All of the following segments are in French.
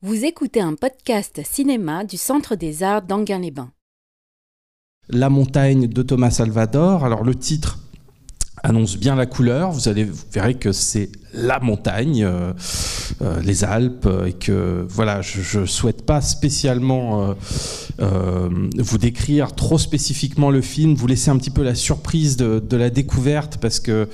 Vous écoutez un podcast cinéma du Centre des Arts d'Anguin-les-Bains. La montagne de Thomas Salvador. Alors le titre annonce bien la couleur. Vous allez vous verrez que c'est la montagne, euh, euh, les Alpes, euh, et que voilà, je, ne souhaite pas spécialement vous décrire trop spécifiquement le film, vous laisser un petit peu la surprise de, la découverte, parce que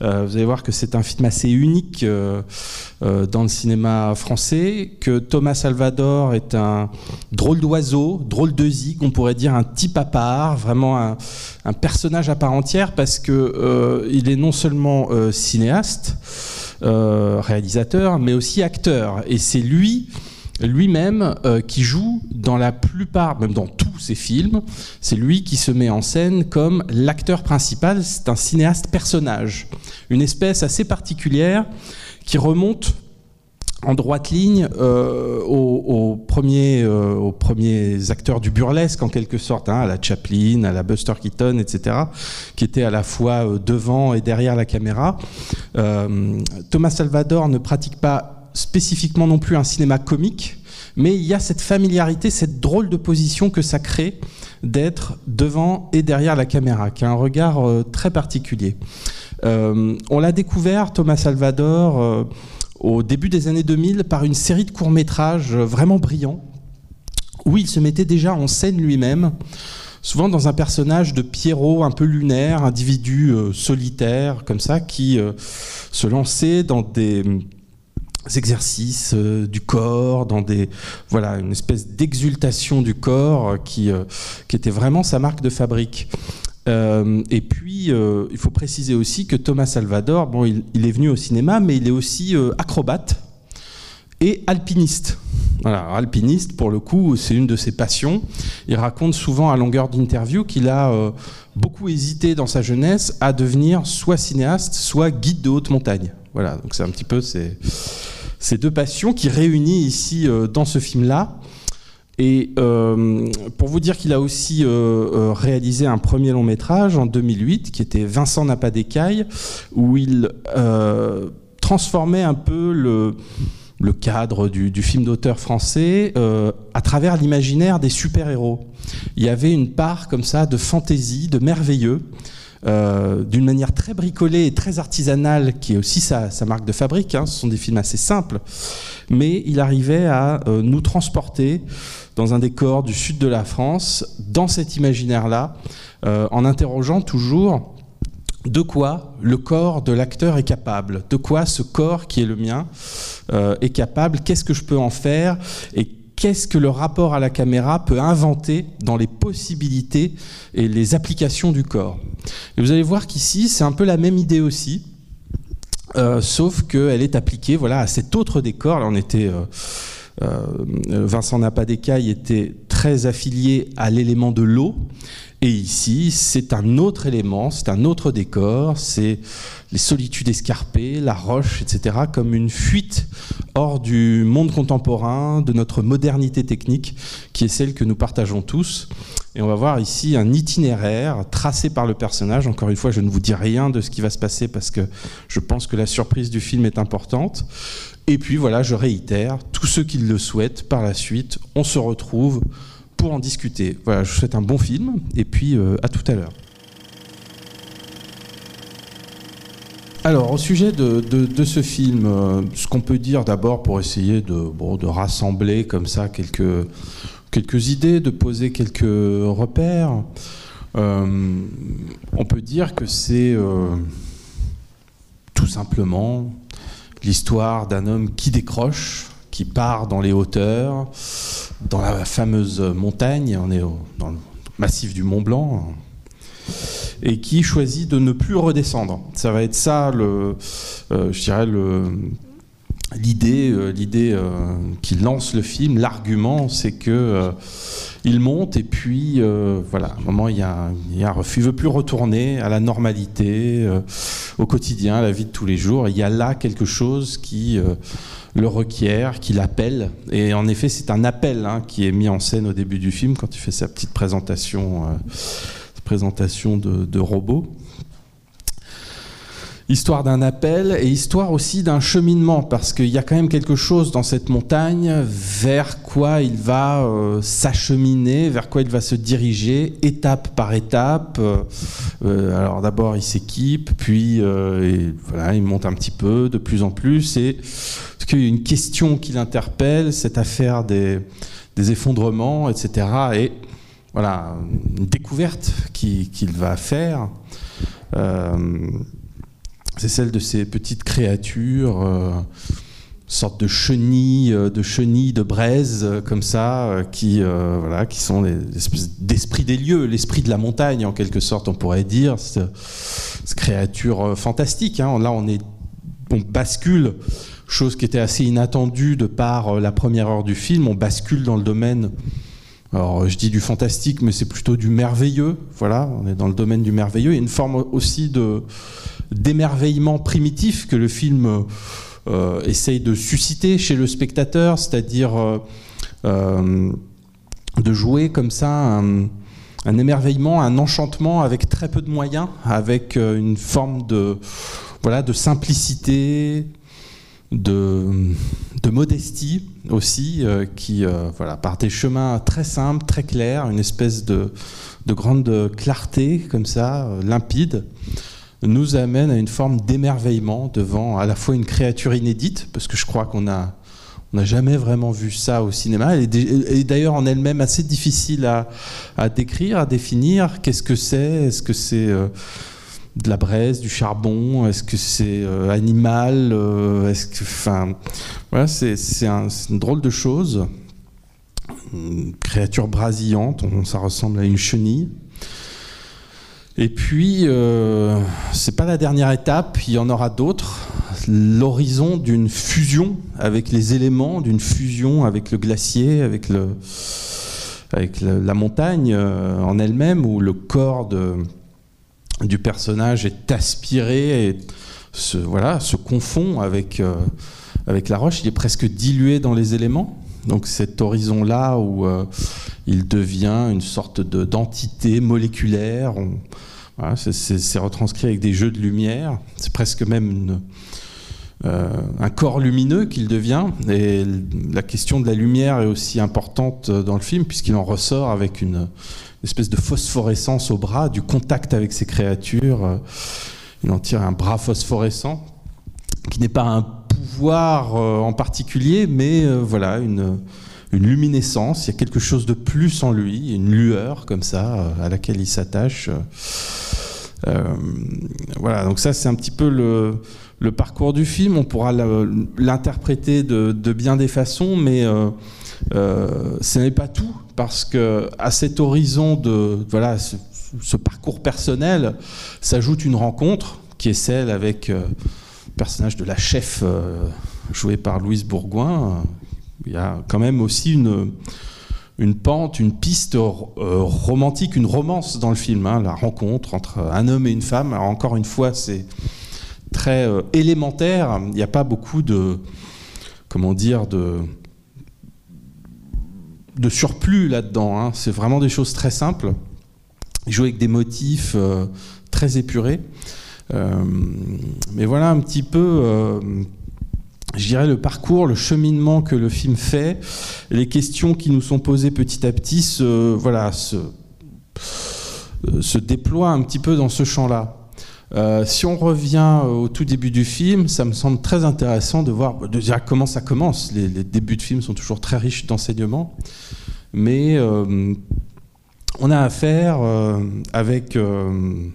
vous allez voir que c'est un film assez unique dans le cinéma français, que Thomas Salvador est un drôle d'oiseau, drôle de zig, on pourrait dire un type à part, vraiment un, un personnage à part entière, parce que il est non seulement cinéaste, euh, réalisateur, mais aussi acteur. Et c'est lui lui-même euh, qui joue dans la plupart, même dans tous ses films, c'est lui qui se met en scène comme l'acteur principal, c'est un cinéaste personnage, une espèce assez particulière qui remonte en droite ligne euh, aux, premiers, euh, aux, premiers, acteurs du burlesque en quelque sorte, hein, à la Chaplin, à la Buster Keaton, etc., qui étaient à la fois euh, devant et derrière la caméra. Thomas Salvador ne pratique pas spécifiquement non plus un cinéma comique, mais il y a cette familiarité, cette drôle de position que ça crée d'être devant et derrière la caméra, qui a un regard très particulier. on l'a découvert, Thomas Salvador au début des années 2000 par une série de courts-métrages vraiment brillants, où il se mettait déjà en scène lui-même, souvent dans un personnage de Pierrot un peu lunaire, individu euh, solitaire, comme ça, qui euh, se lançait dans des exercices euh, du corps, dans des voilà une espèce d'exultation du corps qui, qui était vraiment sa marque de fabrique. Euh, et puis, euh, il faut préciser aussi que Thomas Salvador, bon, il, est venu au cinéma, mais il est aussi euh, acrobate et alpiniste. Alpiniste, pour le coup, c'est une de ses passions. Il raconte souvent à longueur d'interview qu'il a beaucoup hésité dans sa jeunesse à devenir soit cinéaste, soit guide de haute montagne. Voilà, donc c'est un petit peu ces deux passions qui réunissent ici dans ce film-là. Et euh, pour vous dire qu'il a aussi euh, euh, réalisé un premier long métrage en 2008 qui était Vincent n'a pas d'écaille, où il transformait un peu le, cadre du, film d'auteur français à travers l'imaginaire des super-héros. Il y avait une part comme ça de fantaisie, de merveilleux. D'une manière très bricolée et très artisanale, qui est aussi sa, marque de fabrique. Hein. Ce sont des films assez simples, mais il arrivait à nous transporter dans un décor du sud de la France, dans cet imaginaire-là, euh, en interrogeant toujours de quoi le corps de l'acteur est capable, de quoi ce corps qui est le mien euh, est capable, qu'est-ce que je peux en faire et qu'est-ce que le rapport à la caméra peut inventer dans les possibilités et les applications du corps. Et vous allez voir qu'ici, c'est un peu la même idée aussi. Euh, sauf qu'elle est appliquée voilà, à cet autre décor. Là, on était Vincent Napadécaille était très affilié à l'élément de l'eau. Et ici, c'est un autre élément, c'est un autre décor, c'est les solitudes escarpées, la roche, etc., comme une fuite hors du monde contemporain, de notre modernité technique, qui est celle que nous partageons tous. Et on va voir ici un itinéraire tracé par le personnage. Encore une fois, je ne vous dis rien de ce qui va se passer parce que je pense que la surprise du film est importante. Et puis voilà, je réitère, tous ceux qui le souhaitent, par la suite, on se retrouve pour en discuter. Voilà, je vous souhaite un bon film, et puis euh, à tout à l'heure. Alors, au sujet de, ce film, euh, ce qu'on peut dire d'abord pour essayer de, rassembler comme ça quelques, idées, de poser quelques repères, euh, on peut dire que c'est tout simplement l'histoire d'un homme qui décroche, qui part dans les hauteurs, dans la fameuse montagne, on est dans le massif du Mont Blanc, et qui choisit de ne plus redescendre. Ça va être ça, le, euh, je dirais, l'idée, euh, l'idée euh, qui lance le film, l'argument, c'est que il monte et puis voilà, à un moment il y a, un, il refus, il veut plus retourner à la normalité, au quotidien, à la vie de tous les jours. Il y a là quelque chose qui le requiert, qui l'appelle. Et en effet, c'est un appel hein, qui est mis en scène au début du film quand il fait sa petite présentation, de, de robot. Histoire d'un appel et histoire aussi d'un cheminement, parce qu'il y a quand même quelque chose dans cette montagne vers quoi il va euh, s'acheminer, vers quoi il va se diriger, étape par étape. Euh, alors d'abord il s'équipe, puis voilà, il monte un petit peu, de plus en plus, et parce qu'il y a une question qui l'interpelle, cette affaire des, des effondrements, etc. Et voilà, une découverte qu'il va faire. Euh, c'est celle de ces petites créatures, euh, sorte de chenilles, euh, de chenilles de braise comme ça, qui, sont les d'esprit des lieux, l'esprit de la montagne en quelque sorte, on pourrait dire. Cette, créature fantastique. Hein. Là, on bascule, chose qui était assez inattendue de par la première heure du film. On bascule dans le domaine alors je dis du fantastique, mais c'est plutôt du merveilleux. Voilà, on est dans le domaine du merveilleux. Il y a une forme aussi d'émerveillement primitif que le film euh, essaye de susciter chez le spectateur, c'est-à-dire euh, euh, de jouer comme ça un, un, émerveillement, un enchantement avec très peu de moyens, avec une forme de voilà de simplicité, de, de modestie aussi, euh, qui, euh, voilà, par des chemins très simples, très clairs, une espèce de, de grande clarté, comme ça, euh, limpide, nous amène à une forme d'émerveillement devant à la fois une créature inédite, parce que je crois qu'on a on n'a jamais vraiment vu ça au cinéma. Elle est d'ailleurs en elle-même assez difficile à, à, décrire, à définir. Qu'est-ce que c'est? Est-ce que c'est de la braise, du charbon Est-ce que c'est euh, animal euh, enfin, voilà, c'est une drôle de chose. Une créature brasillante, ça ressemble à une chenille. Et puis, euh, c'est pas la dernière étape, il y en aura d'autres. L'horizon d'une fusion avec les éléments, d'une fusion avec le glacier, avec, la montagne en elle-même, ou le corps de, du personnage est aspiré et se, voilà, se confond avec, euh, avec la roche. Il est presque dilué dans les éléments. Donc cet horizon-là où euh, il devient une sorte d'entité moléculaire, c'est retranscrit avec des jeux de lumière. C'est presque même euh, un corps lumineux qu'il devient. Et la question de la lumière est aussi importante dans le film puisqu'il en ressort avec une, espèce de phosphorescence au bras, du contact avec ces créatures. Euh, il en tire un bras phosphorescent, qui n'est pas un pouvoir euh, en particulier, mais euh, voilà, une, luminescence. Il y a quelque chose de plus en lui, une lueur comme ça, à laquelle il s'attache. voilà, donc ça c'est un petit peu le, parcours du film. On pourra l'interpréter de, bien des façons, mais ce n'est pas tout, parce que à cet horizon de voilà ce, parcours personnel s'ajoute une rencontre qui est celle avec euh, le personnage de la chef euh, jouée par Louise Bourgoin. Il y a quand même aussi une une pente, une piste romantique, une romance dans le film, hein, la rencontre entre un homme et une femme. Encore une fois, c'est très élémentaire. Il n'y a pas beaucoup de, comment dire, de, de surplus là-dedans. Hein. C'est vraiment des choses très simples. Il joue avec des motifs euh, très épurés. Euh, mais voilà un petit peu, euh, je dirais, le parcours, le cheminement que le film fait, les questions qui nous sont posées petit à petit se, voilà, se, se déploient un petit peu dans ce champ-là. Si on revient au tout début du film, ça me semble très intéressant de voir comment ça commence. Les, débuts de film sont toujours très riches d'enseignements mais euh, on a affaire euh, avec, euh,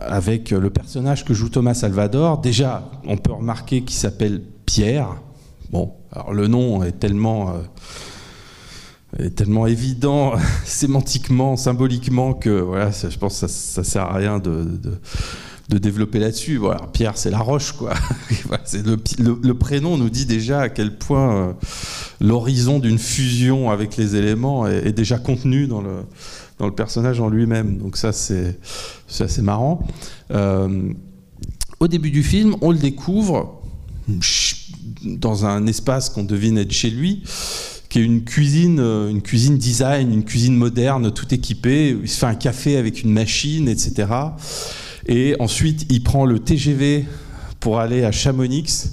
avec le personnage que joue Thomas Salvador. Déjà, on peut remarquer qu'il s'appelle Pierre. Bon, alors le nom est tellement est tellement évident sémantiquement, symboliquement que voilà, je pense que ça, ne sert à rien de, de développer là-dessus. Voilà, Pierre, c'est la roche, quoi. le, prénom nous dit déjà à quel point euh, l'horizon d'une fusion avec les éléments est, déjà contenu dans le, dans le personnage en lui-même. Donc ça, c'est assez marrant. Euh, au début du film, on le découvre dans un espace qu'on devine être chez lui, qui est une cuisine, euh, une cuisine design, une cuisine moderne, tout équipée. Il se fait un café avec une machine, etc. Et ensuite, il prend le TGV pour aller à Chamonix.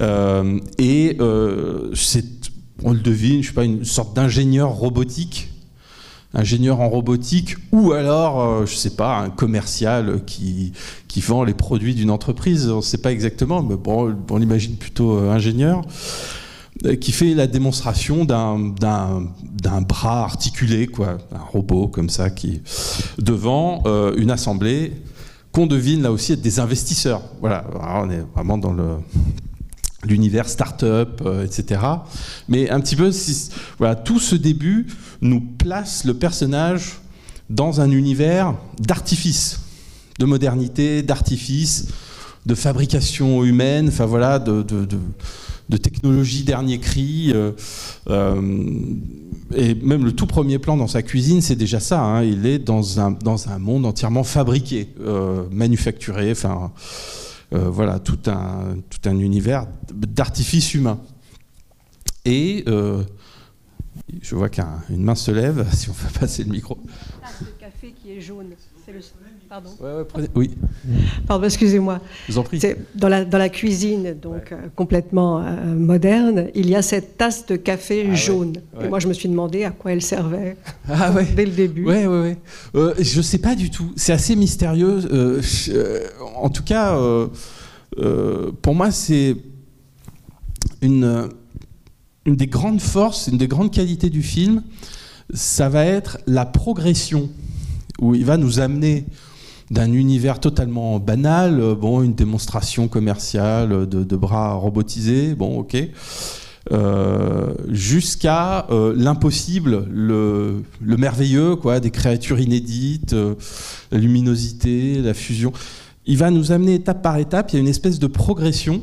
Euh, et euh, c'est, on le devine, je sais pas, une sorte d'ingénieur robotique ingénieur en robotique ou alors, euh, je sais pas, un commercial qui, qui vend les produits d'une entreprise. On ne sait pas exactement, mais bon, on l'imagine plutôt ingénieur qui fait la démonstration d'un bras articulé, quoi, un robot comme ça, qui devant une assemblée qu'on devine là aussi être des investisseurs. Voilà, on est vraiment dans le l'univers start-up, euh, etc. Mais un petit peu, voilà, tout ce début nous place le personnage dans un univers d'artifice, de modernité, d'artifice, de fabrication humaine, enfin voilà, de, de, technologie dernier cri. Euh, euh, et même le tout premier plan dans sa cuisine, c'est déjà ça. Hein. il est dans un, dans un monde entièrement fabriqué, manufacturé, enfin euh, voilà, tout un, tout un univers d'artifice humain. Et euh, je vois qu'une main se lève, si on fait passer le micro. Ah, café qui est jaune. C'est le Pardon. oui. Pardon, excusez-moi. vous en prie. Dans la, dans la cuisine, donc euh, complètement euh, moderne, il y a cette tasse de café ah jaune. Et moi, je me suis demandé à quoi elle servait ah dès le début. Oui, oui, oui. Euh, je ne sais pas du tout. C'est assez mystérieux. en tout cas, pour moi, c'est une, une des grandes forces, une des grandes qualités du film. Ça va être la progression où il va nous amener d'un univers totalement banal, euh, bon, une démonstration commerciale de, bras robotisés, bon, ok, euh, jusqu'à euh, l'impossible, le, merveilleux, quoi, des créatures inédites, la luminosité, la fusion. Il va nous amener étape par étape, il y a une espèce de progression.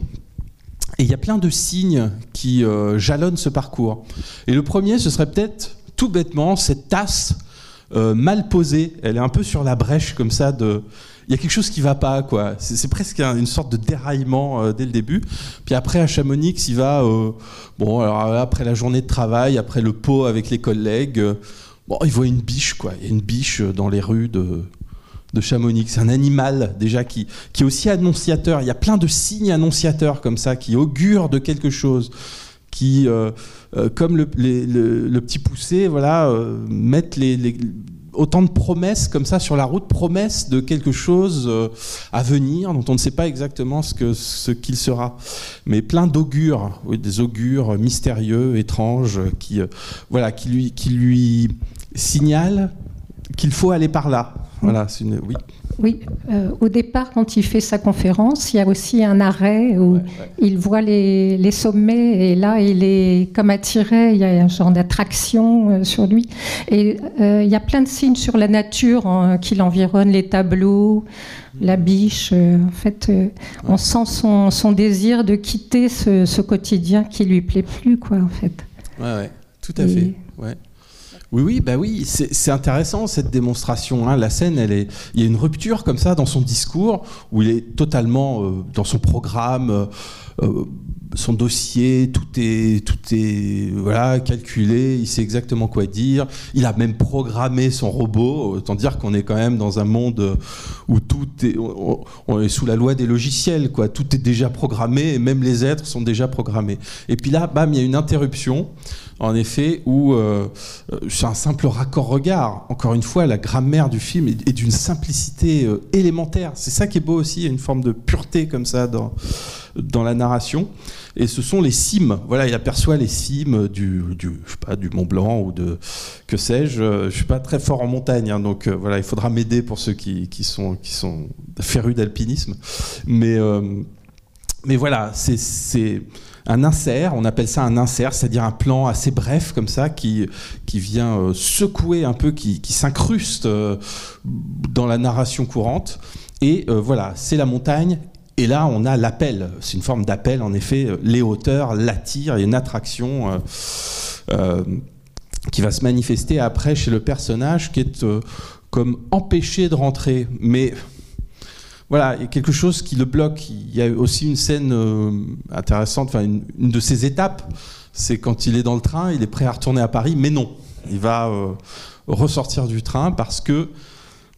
Et il y a plein de signes qui jalonnent ce parcours. Et le premier, ce serait peut-être tout bêtement cette tasse euh, mal posée. Elle est un peu sur la brèche comme ça. Il y a quelque chose qui va pas, quoi. C'est presque une sorte de déraillement euh, dès le début. Puis après, à Chamonix, il va. Euh, bon, alors après la journée de travail, après le pot avec les collègues, bon, il voit une biche, quoi. Il y a une biche dans les rues de, de Chamonix. C'est un animal déjà qui, qui est aussi annonciateur. Il y a plein de signes annonciateurs comme ça qui augurent de quelque chose qui, euh, euh, comme le, petit poussé, voilà, euh, mettent autant de promesses comme ça sur la route, promesses de quelque chose à venir dont on ne sait pas exactement ce qu'il sera. Mais plein d'augures, des augures mystérieux, étranges, qui, voilà, qui, lui, qui lui signalent qu'il faut aller par là. Voilà, c'est une, oui. Oui, euh, au départ, quand il fait sa conférence, il y a aussi un arrêt où il voit les, sommets et là, il est comme attiré, il y a un genre d'attraction euh, sur lui. Et euh, il y a plein de signes sur la nature hein, qui l'environnent, les tableaux, la biche. en fait, on sent son, désir de quitter ce, quotidien qui lui plaît plus, quoi, en fait. Ouais, tout à fait. Ouais. Oui, oui, bah oui, c'est intéressant cette démonstration. Hein. La scène, elle est, il y a une rupture comme ça dans son discours où il est totalement euh, dans son programme, euh, euh, son dossier, tout est, tout est voilà calculé. Il sait exactement quoi dire. Il a même programmé son robot. Autant dire qu'on est quand même dans un monde où tout est, on, est sous la loi des logiciels. Tout est déjà programmé et même les êtres sont déjà programmés. Et puis là, bam, il y a une interruption en effet, où euh, euh, c'est un simple raccord-regard. Encore une fois, la grammaire du film est, d'une simplicité euh, élémentaire. C'est ça qui est beau aussi, une forme de pureté comme ça dans, dans la narration. Et ce sont les cimes. Voilà, il aperçoit les cimes du, du, je sais pas, du Mont Blanc ou de que sais-je. Je suis pas très fort en montagne, hein, donc voilà, il faudra m'aider pour ceux qui, qui, sont, qui sont férus d'alpinisme. Mais, mais voilà, c'est un insert, on appelle ça un insert, c'est-à-dire un plan assez bref comme ça qui, vient euh, secouer un peu, qui, s'incruste euh, dans la narration courante. Et euh, voilà, c'est la montagne. Et là, on a l'appel. C'est une forme d'appel, en effet. Les hauteurs l'attirent. Il y a une attraction qui va se manifester après chez le personnage qui est comme empêché de rentrer. Mais voilà, il y a quelque chose qui le bloque. Il y a aussi une scène euh, intéressante, enfin une, de ses étapes, c'est quand il est dans le train, il est prêt à retourner à Paris, mais non, il va euh, ressortir du train parce que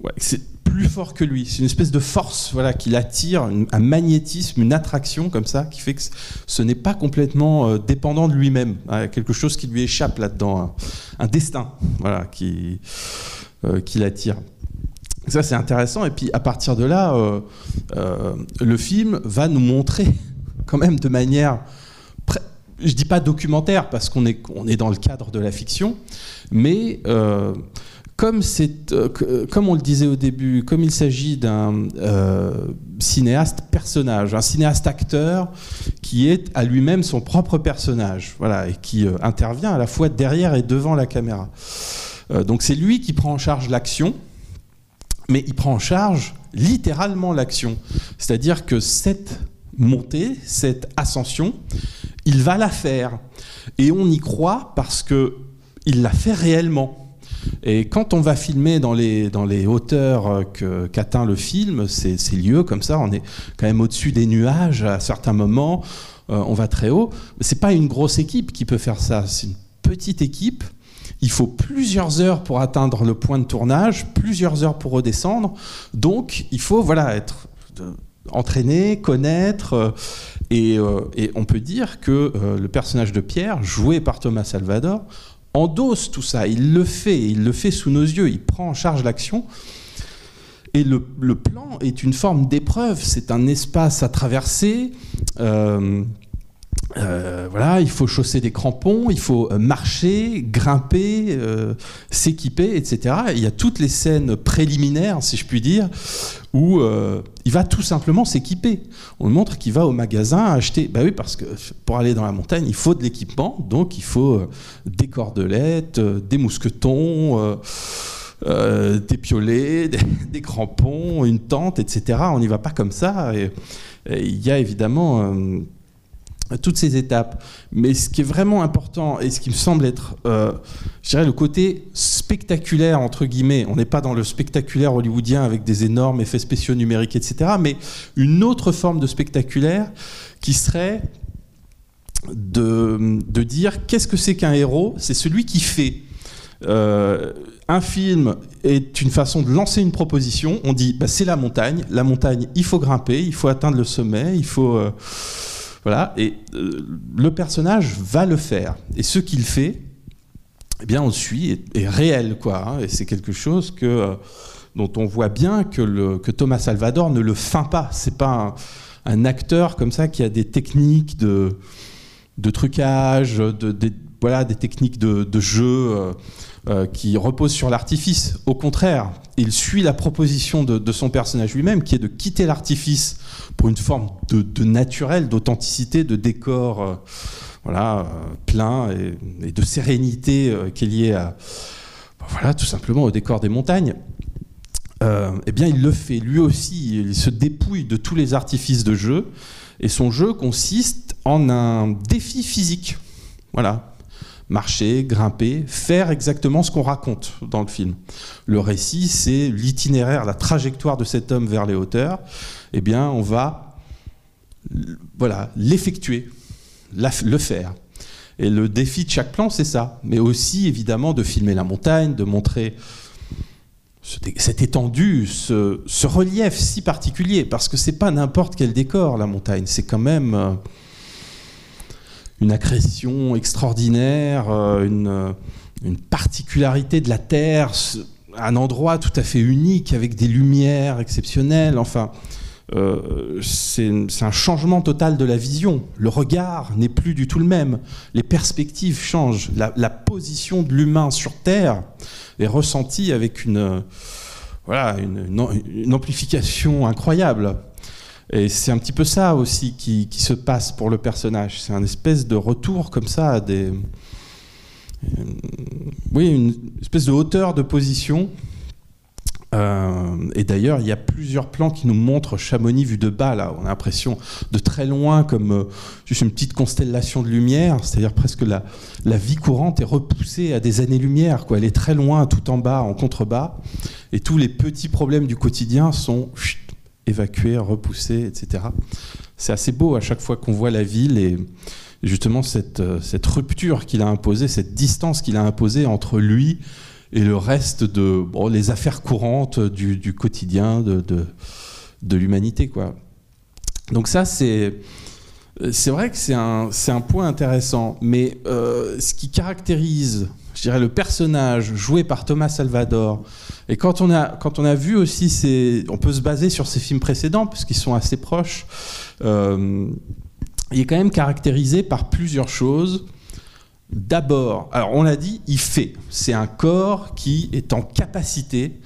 ouais, c'est plus fort que lui. C'est une espèce de force voilà, qui l'attire, un magnétisme, une attraction comme ça, qui fait que ce n'est pas complètement euh, dépendant de lui-même. Hein, quelque chose qui lui échappe là-dedans, un, destin voilà, qui, qui l'attire. Ça, c'est intéressant. Et puis, à partir de là, euh, le film va nous montrer, quand même, de manière. Je dis pas documentaire, parce qu'on est, on est dans le cadre de la fiction, mais comme, euh, euh, comme on le disait au début, comme il s'agit d'un euh, cinéaste personnage, un cinéaste acteur qui est à lui-même son propre personnage, voilà, et qui intervient à la fois derrière et devant la caméra. donc c'est lui qui prend en charge l'action, mais il prend en charge littéralement l'action. C'est-à-dire que cette montée, cette ascension, il va la faire. Et on y croit parce que il l'a fait réellement. Et quand on va filmer dans les, dans les hauteurs qu'atteint le film, ces, ces, lieux comme ça, on est quand même au-dessus des nuages à certains moments, euh, on va très haut. C'est pas une grosse équipe qui peut faire ça, c'est une petite équipe. Il faut plusieurs heures pour atteindre le point de tournage, plusieurs heures pour redescendre. Donc, il faut voilà être entraîné, connaître. Euh, et, euh, et, on peut dire que le personnage de Pierre, joué par Thomas Salvador, endosse tout ça, il le fait, il le fait sous nos yeux, il prend en charge l'action. Et le, plan est une forme d'épreuve, c'est un espace à traverser. Euh, euh, voilà, il faut chausser des crampons, il faut euh, marcher, grimper, euh, s'équiper, etc. il y a toutes les scènes préliminaires, si je puis dire, où il va tout simplement s'équiper. On montre qu'il va au magasin acheter. Bah oui, parce que pour aller dans la montagne, il faut de l'équipement, donc il faut des cordelettes, des mousquetons. des piolets, des, crampons, une tente, etc. On n'y va pas comme ça. il y a évidemment toutes ces étapes. Mais ce qui est vraiment important et ce qui me semble être, euh, je dirais, le côté spectaculaire, entre guillemets, on n'est pas dans le spectaculaire hollywoodien avec des énormes effets spéciaux numériques, etc., mais une autre forme de spectaculaire qui serait de, de dire qu'est-ce que c'est qu'un héros? C'est celui qui fait. Euh, un film est une façon de lancer une proposition. On dit, bah, c'est la montagne. La montagne, il faut grimper, il faut atteindre le sommet, il faut... Euh, voilà, et euh, le personnage va le faire. Et ce qu'il fait, eh bien, on suit, est, réel, quoi. Hein. et c'est quelque chose que, euh, dont on voit bien que, Thomas Salvador ne le feint pas. C'est pas un, acteur comme ça qui a des techniques de, trucage, des techniques de, jeu. Euh, qui reposent sur l'artifice. Au contraire, il suit la proposition de, son personnage lui-même, qui est de quitter l'artifice pour une forme de, naturel, d'authenticité, de décor euh, voilà, euh, plein et, de sérénité euh, qui est liée à, voilà, tout simplement au décor des montagnes. eh bien, il le fait lui aussi. Il se dépouille de tous les artifices de jeu. Et son jeu consiste en un défi physique. Voilà. Marcher, grimper, faire exactement ce qu'on raconte dans le film. Le récit, c'est l'itinéraire, la trajectoire de cet homme vers les hauteurs eh bien, on va voilà, l'effectuer, le faire. Et le défi de chaque plan, c'est ça. Mais aussi, évidemment, de filmer la montagne, de montrer cette étendue, ce, relief si particulier, parce que c'est pas n'importe quel décor, la montagne. C'est quand même euh, une accrétion extraordinaire, euh, une, une, particularité de la Terre, un endroit tout à fait unique, avec des lumières exceptionnelles. Enfin, euh, c'est un changement total de la vision. Le regard n'est plus du tout le même. Les perspectives changent. La, position de l'humain sur Terre est ressentie avec une, voilà, une, amplification incroyable. Et c'est un petit peu ça aussi qui, qui se passe pour le personnage. C'est un espèce de retour comme ça à des. Euh, oui, une espèce de hauteur de position euh, et d'ailleurs, il y a plusieurs plans qui nous montrent Chamonix vu de bas. Là, on a l'impression de très loin, comme euh, juste une petite constellation de lumière. C'est-à-dire presque la, la vie courante est repoussée à des années-lumière. Elle est très loin, tout en bas, en contrebas. Et tous les petits problèmes du quotidien sont évacués, repoussés, etc. C'est assez beau à chaque fois qu'on voit la ville et justement cette, euh, cette rupture qu'il a imposée, cette distance qu'il a imposée entre lui et le reste de bon, les affaires courantes du, quotidien de, de, l'humanité. Quoi. Donc ça, c'est... C'est vrai que c'est un, un, point intéressant, mais euh, ce qui caractérise, je dirais, le personnage joué par Thomas Salvador, et quand on a, quand on a vu aussi, ces, on peut se baser sur ses films précédents, puisqu'ils sont assez proches, euh, il est quand même caractérisé par plusieurs choses. D'abord, alors on l'a dit, il fait. C'est un corps qui est en capacité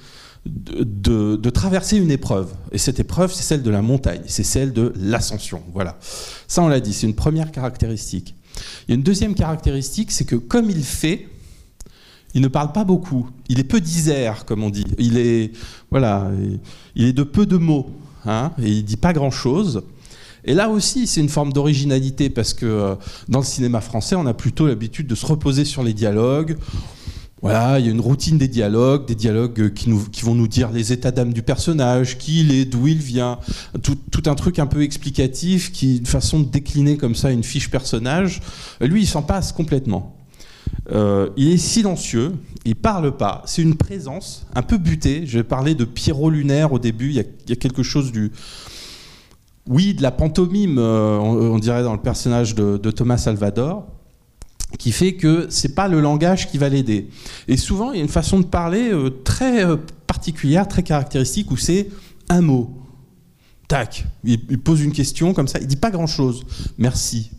de, de, traverser une épreuve. Et cette épreuve, c'est celle de la montagne, c'est celle de l'ascension. Voilà. Ça, on l'a dit, c'est une première caractéristique. Il y a une deuxième caractéristique, c'est que comme il fait, il ne parle pas beaucoup. Il est peu disert, comme on dit. Il est, voilà, il est de peu de mots. Hein, et il dit pas grand-chose. Et là aussi, c'est une forme d'originalité parce que euh, dans le cinéma français, on a plutôt l'habitude de se reposer sur les dialogues. Voilà, il y a une routine des dialogues, des dialogues qui, vont nous dire les états d'âme du personnage, qui il est, d'où il vient, tout, un truc un peu explicatif, qui une façon de décliner comme ça une fiche personnage. Lui, il s'en passe complètement. Euh, il est silencieux, il parle pas. C'est une présence un peu butée. Je vais parler de Pierrot lunaire au début. Il y a, quelque chose du, oui, de la pantomime, euh, on, dirait dans le personnage de, Thomas Salvador, qui fait que c'est pas le langage qui va l'aider. Et souvent, il y a une façon de parler euh, très particulière, très caractéristique, où c'est un mot. Tac, il, pose une question comme ça, il dit pas grand chose. Merci,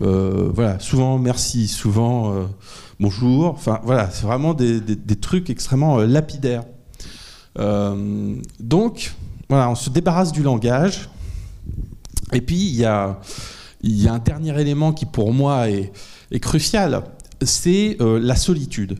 euh, voilà, souvent merci, souvent euh, bonjour. Enfin voilà, c'est vraiment des, trucs extrêmement euh, lapidaires. donc voilà, on se débarrasse du langage. Et puis il y a, y a un dernier élément qui pour moi est, crucial, c'est la solitude.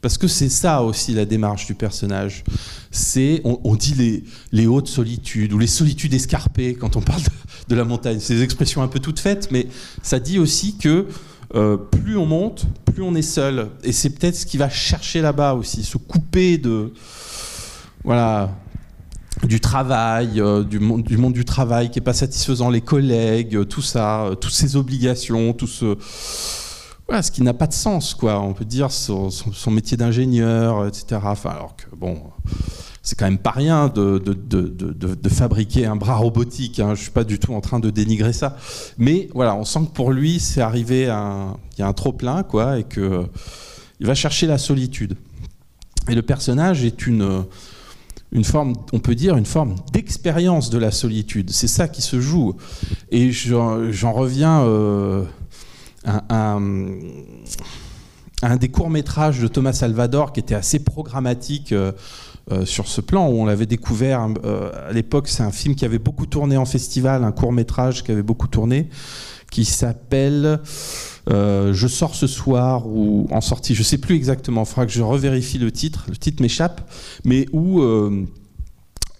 Parce que c'est ça aussi la démarche du personnage. C'est, on, dit les, les, hautes solitudes ou les solitudes escarpées quand on parle de, la montagne. C'est des expressions un peu toutes faites, mais ça dit aussi que euh, plus on monte, plus on est seul. Et c'est peut-être ce qui va chercher là-bas aussi, se couper de, voilà, du travail, euh, du, monde, du monde du travail qui est pas satisfaisant, les collègues, tout ça, euh, toutes ces obligations, tout ce ce qui n'a pas de sens, quoi. On peut dire son, métier d'ingénieur, etc. Enfin, alors que bon, c'est quand même pas rien de, de, fabriquer un bras robotique. Hein. Je suis pas du tout en train de dénigrer ça, mais voilà, on sent que pour lui, c'est arrivé, à il y a un trop plein, quoi, et que il va chercher la solitude. Et le personnage est une une forme, on peut dire, une forme d'expérience de la solitude. C'est ça qui se joue. Et j'en reviens. Euh, un, un, des courts-métrages de Thomas Salvador qui était assez programmatique euh, euh, sur ce plan, où on l'avait découvert euh, à l'époque, c'est un film qui avait beaucoup tourné en festival, un court-métrage qui avait beaucoup tourné, qui s'appelle Je sors ce soir ou en sortie, je sais plus exactement, il faudra que je revérifie le titre, le titre m'échappe, mais où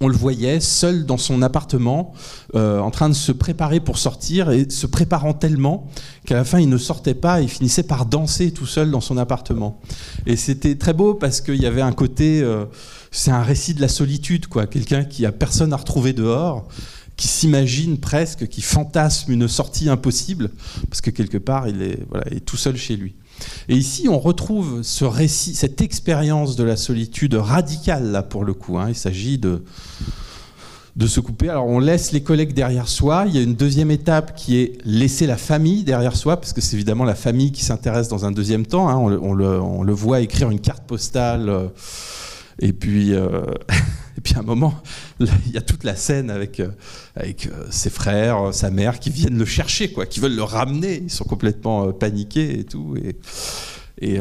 on le voyait seul dans son appartement, euh, en train de se préparer pour sortir, et se préparant tellement qu'à la fin, il ne sortait pas, il finissait par danser tout seul dans son appartement. Et c'était très beau parce qu'il y avait un côté, euh, c'est un récit de la solitude, quoi. Quelqu'un qui a personne à retrouver dehors, qui s'imagine presque, qui fantasme une sortie impossible, parce que quelque part, il est, tout seul chez lui. Et ici, on retrouve ce récit, cette expérience de la solitude radicale, là, pour le coup. Hein. Il s'agit de, de se couper. Alors, on laisse les collègues derrière soi. Il y a une deuxième étape qui est laisser la famille derrière soi, parce que c'est évidemment la famille qui s'intéresse dans un deuxième temps. Hein. On, le, voit écrire une carte postale. Euh, et puis, euh, et puis à un moment, il y a toute la scène avec, euh, euh, ses frères, sa mère qui viennent le chercher, quoi, qui veulent le ramener. Ils sont complètement paniqués et tout. Et,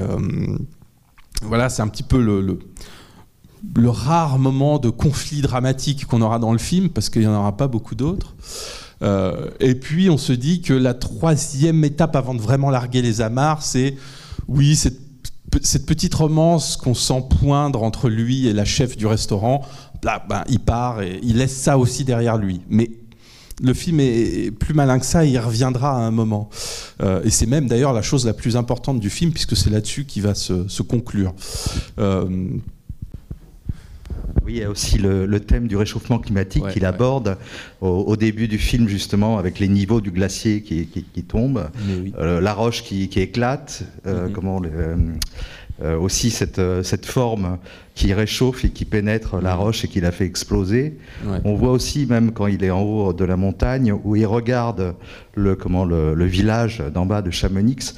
voilà, c'est un petit peu le, rare moment de conflit dramatique qu'on aura dans le film, parce qu'il n'y en aura pas beaucoup d'autres. et puis on se dit que la troisième étape avant de vraiment larguer les amarres, c'est oui, cette cette petite romance qu'on sent poindre entre lui et la chef du restaurant, là, ben, il part et il laisse ça aussi derrière lui. Mais le film est plus malin que ça, il reviendra à un moment. Euh, et c'est même d'ailleurs la chose la plus importante du film, puisque c'est là-dessus qu'il va se, conclure. Euh, oui, il y a aussi le, thème du réchauffement climatique qu'il aborde au, début du film, justement, avec les niveaux du glacier qui, qui, tombent, euh, la roche qui, éclate, mm-hmm. comment le, aussi cette, cette forme qui réchauffe et qui pénètre la roche et qui la fait exploser. On voit aussi, même quand il est en haut de la montagne, où il regarde le, comment, le, village d'en bas de Chamonix,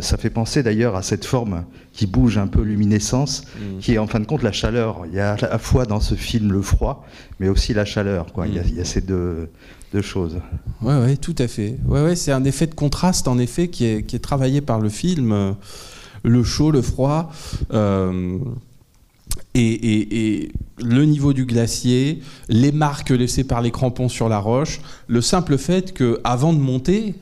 ça fait penser d'ailleurs à cette forme qui bouge un peu luminescence, mm. qui est en fin de compte la chaleur. Il y a à la fois dans ce film le froid, mais aussi la chaleur. Quoi. Il, y a, ces deux, deux choses. Oui, ouais, tout à fait. Ouais, ouais, c'est un effet de contraste, en effet, qui est, qui est travaillé par le film. Le chaud, le froid. Euh, et, le niveau du glacier, les marques laissées par les crampons sur la roche, le simple fait qu'avant de monter,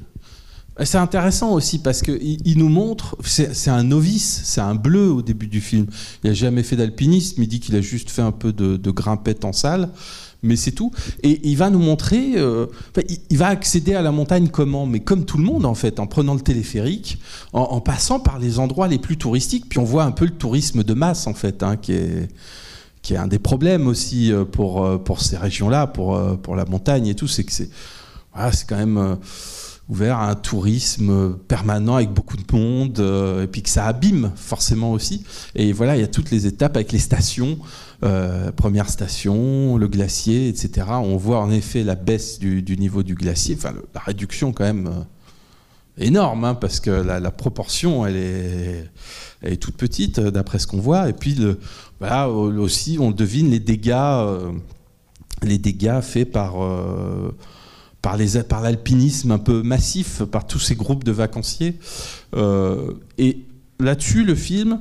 c'est intéressant aussi parce qu'il il nous montre, c'est un novice, c'est un bleu au début du film. Il n'a jamais fait d'alpinisme, il dit qu'il a juste fait un peu de, de grimpette en salle mais c'est tout. Et il va nous montrer, euh, il va accéder à la montagne comment? Mais comme tout le monde en fait, en prenant le téléphérique, en, passant par les endroits les plus touristiques. Puis on voit un peu le tourisme de masse en fait, hein, qui est qui est un des problèmes aussi euh, pour, euh, pour ces régions-là, pour, pour la montagne et tout, c'est que c'est voilà, quand même ouvert à un tourisme permanent avec beaucoup de monde, et puis que ça abîme forcément aussi. Et voilà, il y a toutes les étapes avec les stations. Euh, première station, le glacier, etc. On voit en effet la baisse du, niveau du glacier, enfin la réduction quand même euh, énorme, hein, parce que la, proportion, elle est, est, toute petite euh, d'après ce qu'on voit. Et puis voilà, aussi, on devine les dégâts, les dégâts faits par par, l'alpinisme un peu massif, par tous ces groupes de vacanciers. et là-dessus, le film,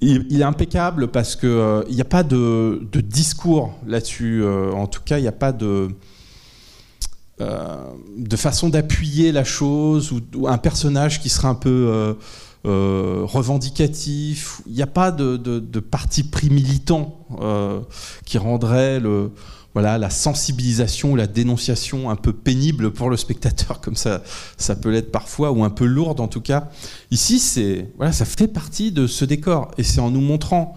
il, est impeccable parce qu'il euh, n'y a pas de, discours là-dessus. Euh, en tout cas, il n'y a pas de, euh, façon d'appuyer la chose ou, un personnage qui serait un peu revendicatif. Il n'y a pas de, de, parti pris militant qui rendrait le, voilà, la sensibilisation la dénonciation un peu pénible pour le spectateur, comme ça, ça peut l'être parfois, ou un peu lourde en tout cas. Ici, c'est, voilà, ça fait partie de ce décor. Et c'est en nous montrant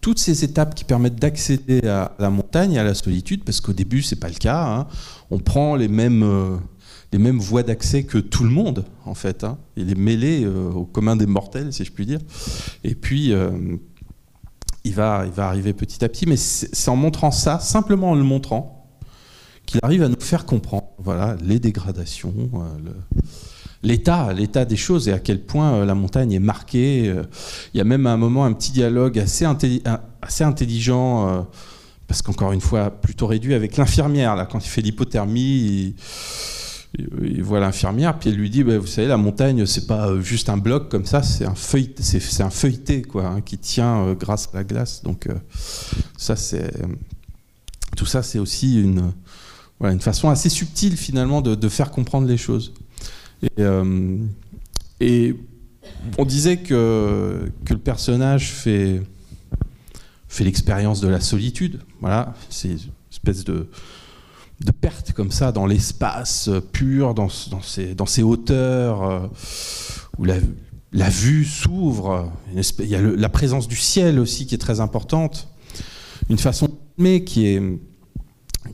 toutes ces étapes qui permettent d'accéder à la montagne, à la solitude, parce qu'au début, c'est pas le cas. Hein. On prend les mêmes, euh, les mêmes voies d'accès que tout le monde, en fait. Il est mêlé au commun des mortels, si je puis dire. Et puis, euh, il va, il va arriver petit à petit, mais c'est en montrant ça, simplement en le montrant, qu'il arrive à nous faire comprendre voilà, les dégradations, euh, l'état, l'état des choses et à quel point euh, la montagne est marquée. Euh. il y a même à un moment un petit dialogue assez, assez intelligent, parce qu'encore une fois, plutôt réduit avec l'infirmière, quand il fait l'hypothermie voit l'infirmière, puis elle lui dit, bah, vous savez, la montagne, c'est pas euh, juste un bloc comme ça, c'est un, feuilleté, c'est, un feuilleté quoi, hein, qui tient euh, grâce à la glace. Donc euh, ça, c'est tout ça, c'est aussi une, voilà, une façon assez subtile finalement de, faire comprendre les choses. Et, et on disait que, que le personnage fait, fait l'expérience de la solitude. Voilà, c'est une espèce de de perte comme ça dans l'espace euh, pur, dans, ces, hauteurs euh, où la, vue s'ouvre. Il y a la présence du ciel aussi qui est très importante. Une façon mais qui est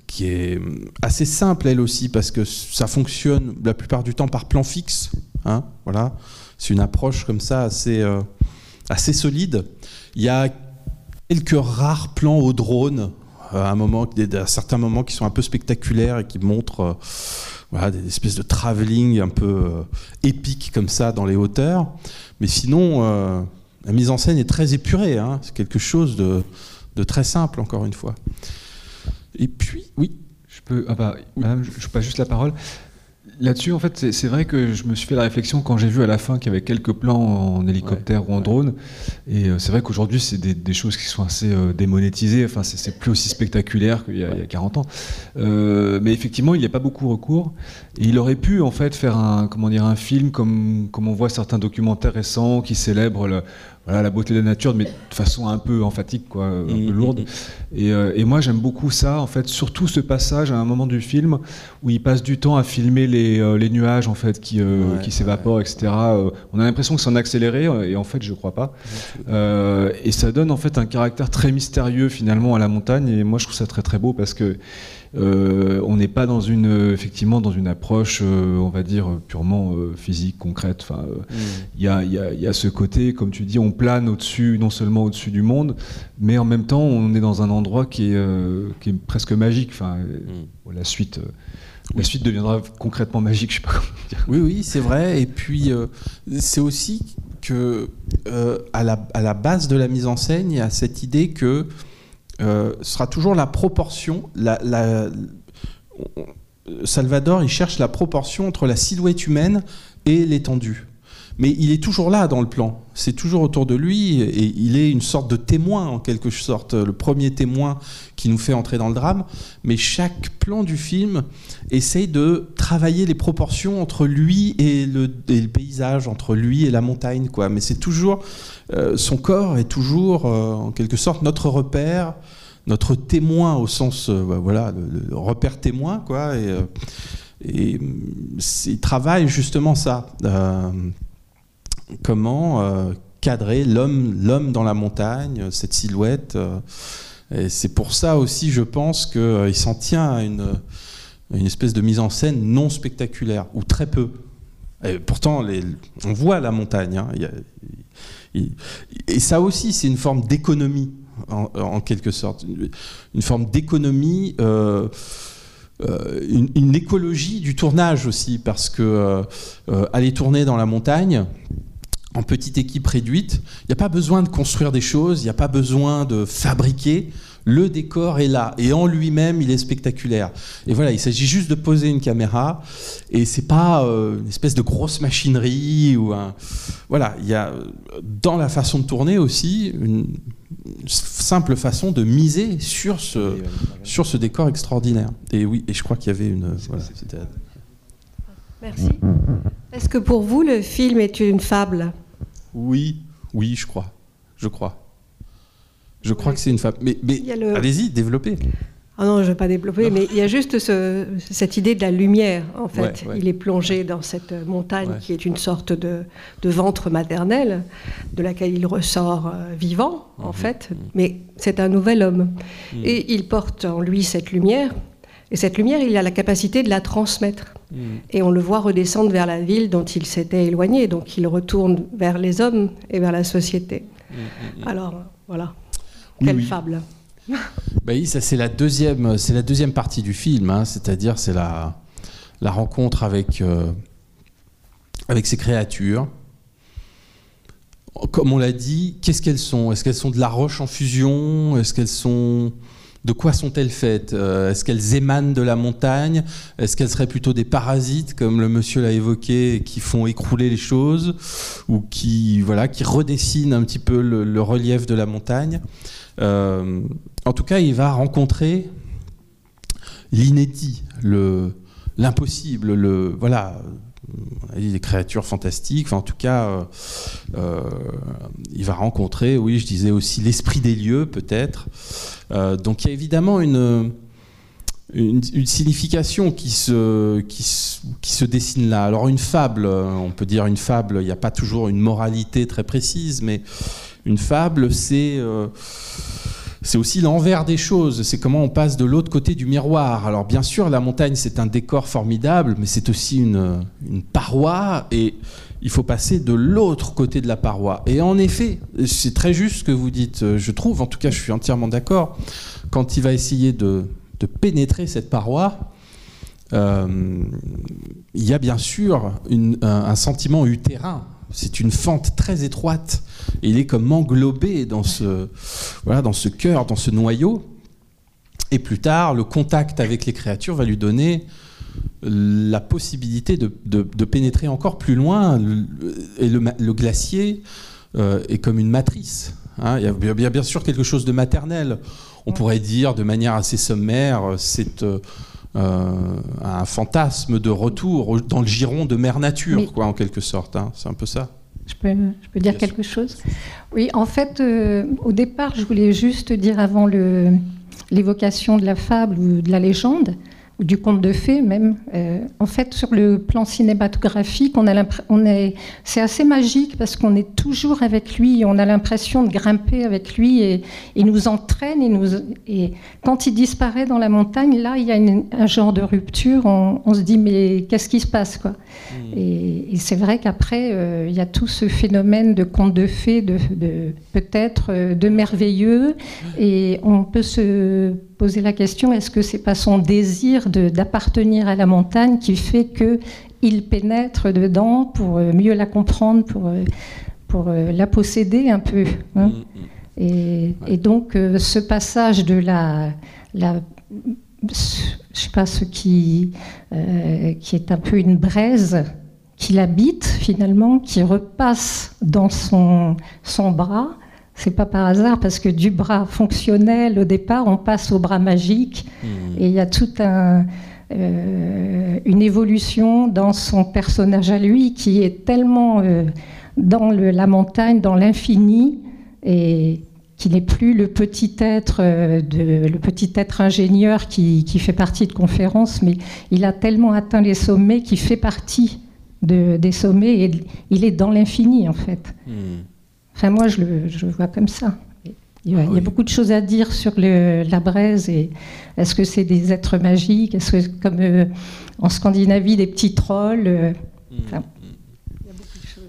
qui est assez simple elle aussi parce que ça fonctionne la plupart du temps par plan fixe. Hein, voilà, c'est une approche comme ça assez euh, assez solide. Il y a quelques rares plans au drone à, un moment, à certains moments qui sont un peu spectaculaires et qui montrent euh, voilà, des espèces de travelling un peu euh, épiques comme ça dans les hauteurs. Mais sinon, la mise en scène est très épurée. Hein. C'est quelque chose de, de, très simple, encore une fois. Et puis, oui. Je peux, ah bah, madame, je, passe juste la parole. Là-dessus, en fait, c'est vrai que je me suis fait la réflexion quand j'ai vu à la fin qu'il y avait quelques plans en hélicoptère ou en drone. Et euh, c'est vrai qu'aujourd'hui, c'est des, choses qui sont assez euh, démonétisées. Enfin, c'est plus aussi spectaculaire qu'il y, a 40 ans. Euh, mais effectivement, il n'y a pas beaucoup recours. Et il aurait pu, en fait, faire un, comment dire, un film comme, comme on voit certains documentaires récents qui célèbrent le, voilà, la beauté de la nature, mais de façon un peu emphatique, quoi, un peu mm, mm, lourde. Mm. Et, et moi, j'aime beaucoup ça, en fait, surtout ce passage à un moment du film où il passe du temps à filmer les euh, les, nuages en fait qui, euh, qui s'évaporent, etc. on a l'impression que c'est en accéléré et en fait je crois pas. et ça donne en fait un caractère très mystérieux finalement à la montagne et moi je trouve ça très très beau parce que euh, on n'est pas dans une, effectivement, dans une approche, euh, on va dire, purement euh, physique, concrète. Enfin, il y, a, ce côté, comme tu dis, on plane au-dessus, non seulement au-dessus du monde, mais en même temps, on est dans un endroit qui est, presque magique. Enfin, mm. la suite. La suite deviendra concrètement magique, je sais pas comment dire. Oui, oui, c'est vrai. Et puis, c'est aussi que à la, à, la, base de la mise en scène, il y a cette idée que euh, sera toujours la proportion. Salvador, il cherche la proportion entre la silhouette humaine et l'étendue. Mais il est toujours là dans le plan. C'est toujours autour de lui et il est une sorte de témoin en quelque sorte, le premier témoin qui nous fait entrer dans le drame. Mais chaque plan du film essaye de travailler les proportions entre lui et le, paysage, entre lui et la montagne. Quoi. Mais c'est toujours euh, son corps est toujours euh, en quelque sorte notre repère, notre témoin au sens euh, bah, voilà le, repère témoin quoi. Et, et il travaille justement ça comment euh, cadrer l'homme, dans la montagne, cette silhouette. Euh, et c'est pour ça aussi, je pense qu'il euh, s'en tient à une, espèce de mise en scène non spectaculaire, ou très peu. Et pourtant, on voit la montagne. Hein, et ça aussi, c'est une forme d'économie, en, quelque sorte. Une, forme d'économie. une, une, écologie du tournage aussi, parce que aller tourner dans la montagne, en petite équipe réduite. Il n'y a pas besoin de construire des choses, il n'y a pas besoin de fabriquer. Le décor est là et en lui-même, il est spectaculaire. Et voilà, il s'agit juste de poser une caméra et c'est pas euh, une espèce de grosse machinerie ou un. Voilà, il y a dans la façon de tourner aussi une simple façon de miser sur ce, sur ce décor extraordinaire. Et oui, et je crois qu'il y avait une. Merci. Est-ce que pour vous, le film est une fable? Oui, oui, je crois. Je crois. Je crois que c'est une femme. Mais, allez-y, développez. Ah non, je ne vais pas développer, mais il y a juste cette idée de la lumière, en fait. Il est plongé dans cette montagne qui est une sorte de, ventre maternel, de laquelle il ressort euh, vivant, en mhm. fait. Mais c'est un nouvel homme. Mhm. Et il porte en lui cette lumière, et cette lumière, il a la capacité de la transmettre. Mm. Et on le voit redescendre vers la ville dont il s'était éloigné. Donc il retourne vers les hommes et vers la société. Mm, mm, Alors voilà, quelle fable. Bah oui, ça c'est la deuxième, c'est la deuxième partie du film. Hein. C'est-à-dire c'est la, la rencontre avec euh, avec ces créatures. Comme on l'a dit, qu'est-ce qu'elles sont? Est-ce qu'elles sont de la roche en fusion? Est-ce qu'elles sont de quoi sont-elles faites euh, Est-ce qu'elles émanent de la montagne Est-ce qu'elles seraient plutôt des parasites, comme le monsieur l'a évoqué, qui font écrouler les choses ou qui, voilà, qui redessinent un petit peu le, relief de la montagne euh, En tout cas, il va rencontrer l'inédit, l'impossible, le, voilà, des créatures fantastiques. en tout cas, euh, il va rencontrer, oui, je disais aussi l'esprit des lieux, peut-être. Euh, donc il y a évidemment une, une, signification qui se, qui, qui, se dessine là. Alors une fable, on peut dire une fable, il n'y a pas toujours une moralité très précise, mais une fable, c'est c'est aussi l'envers des choses, c'est comment on passe de l'autre côté du miroir. Alors bien sûr, la montagne, c'est un décor formidable, mais c'est aussi une, paroi, et il faut passer de l'autre côté de la paroi. Et en effet, c'est très juste ce que vous dites, je trouve, en tout cas je suis entièrement d'accord, quand il va essayer de, pénétrer cette paroi, euh, il y a bien sûr un sentiment utérin c'est une fente très étroite. Il est comme englobé dans ce, voilà, dans ce cœur, dans ce noyau. Et plus tard, le contact avec les créatures va lui donner la possibilité de, pénétrer encore plus loin. Et le, glacier euh, est comme une matrice. Hein. Il y a bien sûr quelque chose de maternel. On pourrait dire de manière assez sommaire, c'est euh, euh, un fantasme de retour dans le giron de mère nature, quoi, en quelque sorte. Hein. C'est un peu ça. Je peux, je peux dire quelque chose? Oui, en fait, euh, au départ, je voulais juste dire avant l'évocation de la fable ou de la légende, ou du conte de fées même. Euh, en fait, sur le plan cinématographique, on a on est, c'est assez magique parce qu'on est toujours avec lui, on a l'impression de grimper avec lui et il nous entraîne. Et, nous, et quand il disparaît dans la montagne, là, il y a un genre de rupture. On, se dit mais qu'est-ce qui se passe quoi? Hmm. Et, c'est vrai qu'après, euh, il y a tout ce phénomène de conte de fées, de, de peut-être euh, de merveilleux, et on peut se poser la question est-ce que c'est pas son désir d'appartenir à la montagne qui fait que il pénètre dedans pour euh, mieux la comprendre, pour, euh, pour euh, la posséder un peu hein. mm, mm. et, donc ce passage de la, la je sais pas ce qui qui est un peu une braise qui l'habite finalement, qui repasse dans son, son bras c'est pas par hasard parce que du bras fonctionnel au départ, on passe au bras magique hmm. et il y a toute un, euh, une évolution dans son personnage à lui qui est tellement euh, dans la montagne, dans l'infini et qui n'est plus le petit être, euh, de, le petit être ingénieur qui, qui, fait partie de conférences, mais il a tellement atteint les sommets qu'il fait partie de, des sommets et il est dans l'infini en fait. Hmm. Enfin, moi, je le, vois comme ça. Il y, a, ah beaucoup de choses à dire sur la braise et est-ce que c'est des êtres magiques? Est-ce que, comme euh, en Scandinavie, des petits trolls euh, hmm. enfin, Il y a beaucoup de choses.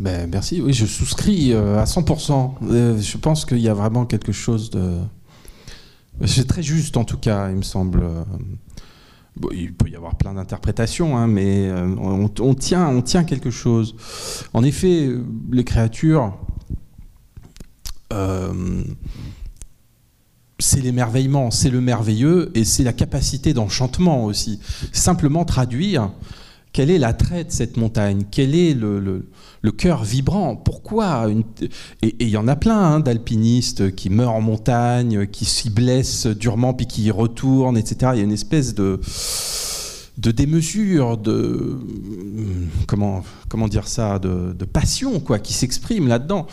Ben, merci, oui, je souscris euh, à 100%. je pense qu'il y a vraiment quelque chose de. C'est très juste en tout cas, il me semble. Il peut y avoir plein d'interprétations, hein, mais on, tient, on tient quelque chose. En effet, les créatures, euh, c'est l'émerveillement, c'est le merveilleux, et c'est la capacité d'enchantement aussi. Simplement traduire quel est l'attrait de cette montagne, quel est le, cœur vibrant, pourquoi Et il y en a plein hein, d'alpinistes qui meurent en montagne, qui s'y blessent durement, puis qui y retournent, etc. Il y a une espèce de de démesure, de comment dire ça, de passion quoi, qui s'exprime là-dedans.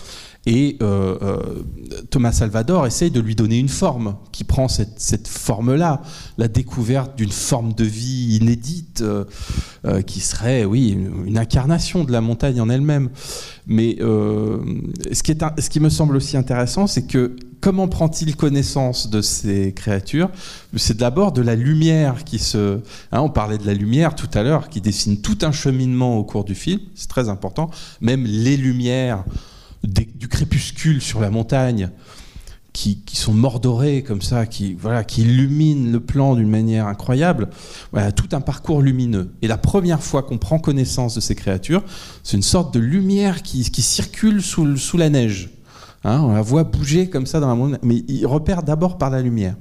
Et euh, euh, Thomas Salvador essaye de lui donner une forme, qui prend cette, forme-là, la découverte d'une forme de vie inédite, euh, qui serait, oui, une, incarnation de la montagne en elle-même. Mais ce qui, est, ce, qui me semble aussi intéressant, c'est que comment prend-il connaissance de ces créatures? C'est d'abord de la lumière qui se... Hein, on parlait de la lumière tout à l'heure, qui dessine tout un cheminement au cours du film, c'est très important. Même les lumières du crépuscule sur la montagne, qui, sont mordorés comme ça, qui, voilà, qui illuminent le plan d'une manière incroyable. Voilà, tout un parcours lumineux. Et la première fois qu'on prend connaissance de ces créatures, c'est une sorte de lumière qui, circule sous, la neige. Hein, on la voit bouger comme ça dans la montagne, mais il repère d'abord par la lumière.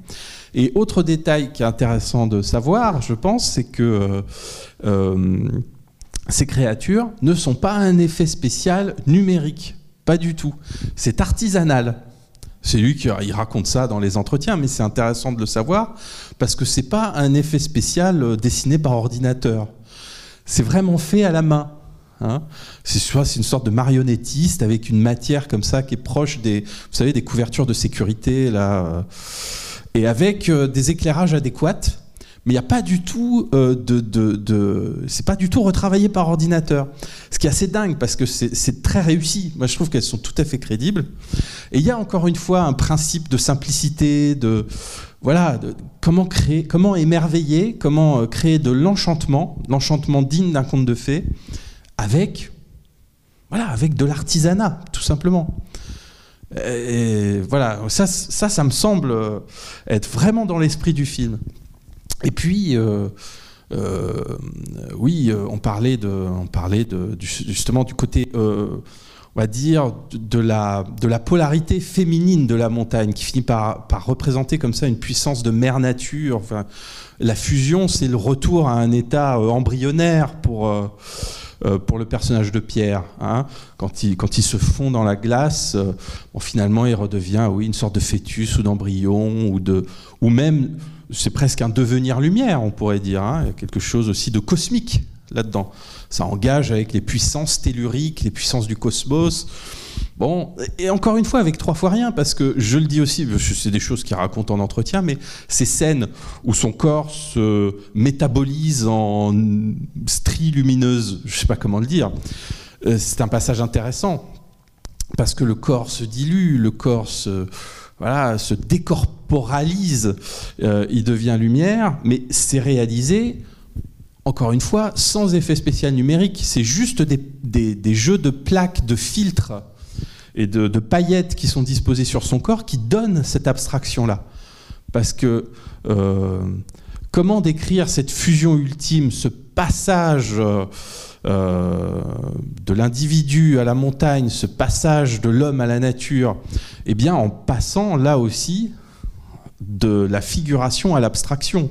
Et autre détail qui est intéressant de savoir, je pense, c'est que euh, euh, ces créatures ne sont pas un effet spécial numérique. Pas du tout. C'est artisanal. C'est lui qui raconte ça dans les entretiens, mais c'est intéressant de le savoir parce que c'est pas un effet spécial euh, dessiné par ordinateur. C'est vraiment fait à la main. Hein. c'est une sorte de marionnettiste avec une matière comme ça qui est proche des, vous savez, des couvertures de sécurité là, euh, et avec euh, des éclairages adéquats mais il n'y a pas du tout euh, de, de, c'est pas du tout retravaillé par ordinateur. Ce qui est assez dingue parce que c'est très réussi. Moi, je trouve qu'elles sont tout à fait crédibles. Et il y a encore une fois un principe de simplicité, de voilà, de, comment créer, comment émerveiller, comment euh, créer de l'enchantement, l'enchantement digne d'un conte de fées, avec voilà, avec de l'artisanat, tout simplement. Et voilà, ça, ça, ça me semble être vraiment dans l'esprit du film. Et puis, euh, euh, oui, euh, on parlait, de, on parlait de, justement du côté, on va dire, de la, de la polarité féminine de la montagne, qui finit par, représenter comme ça une puissance de mère nature. La fusion, c'est le retour à un état embryonnaire pour pour le personnage de Pierre. Hein. Quand, il, quand il se fond dans la glace, bon, finalement, il redevient oui, une sorte de fœtus ou d'embryon, ou, de, ou même c'est presque un devenir lumière, on pourrait dire. Hein. Il y a quelque chose aussi de cosmique là-dedans. Ça engage avec les puissances telluriques, les puissances du cosmos. Bon, et encore une fois, avec trois fois rien, parce que je le dis aussi, c'est des choses qu'il raconte en entretien, mais ces scènes où son corps se métabolise en stries lumineuses, je sais pas comment le dire, euh, c'est un passage intéressant, parce que le corps se dilue, le corps se, voilà, se décorporalise, euh, il devient lumière, mais c'est réalisé encore une fois, sans effet spécial numérique. C'est juste des, jeux de plaques, de filtres et de, paillettes qui sont disposés sur son corps qui donnent cette abstraction-là. Parce que euh, comment décrire cette fusion ultime, ce passage euh, de l'individu à la montagne, ce passage de l'homme à la nature Eh bien, en passant là aussi de la figuration à l'abstraction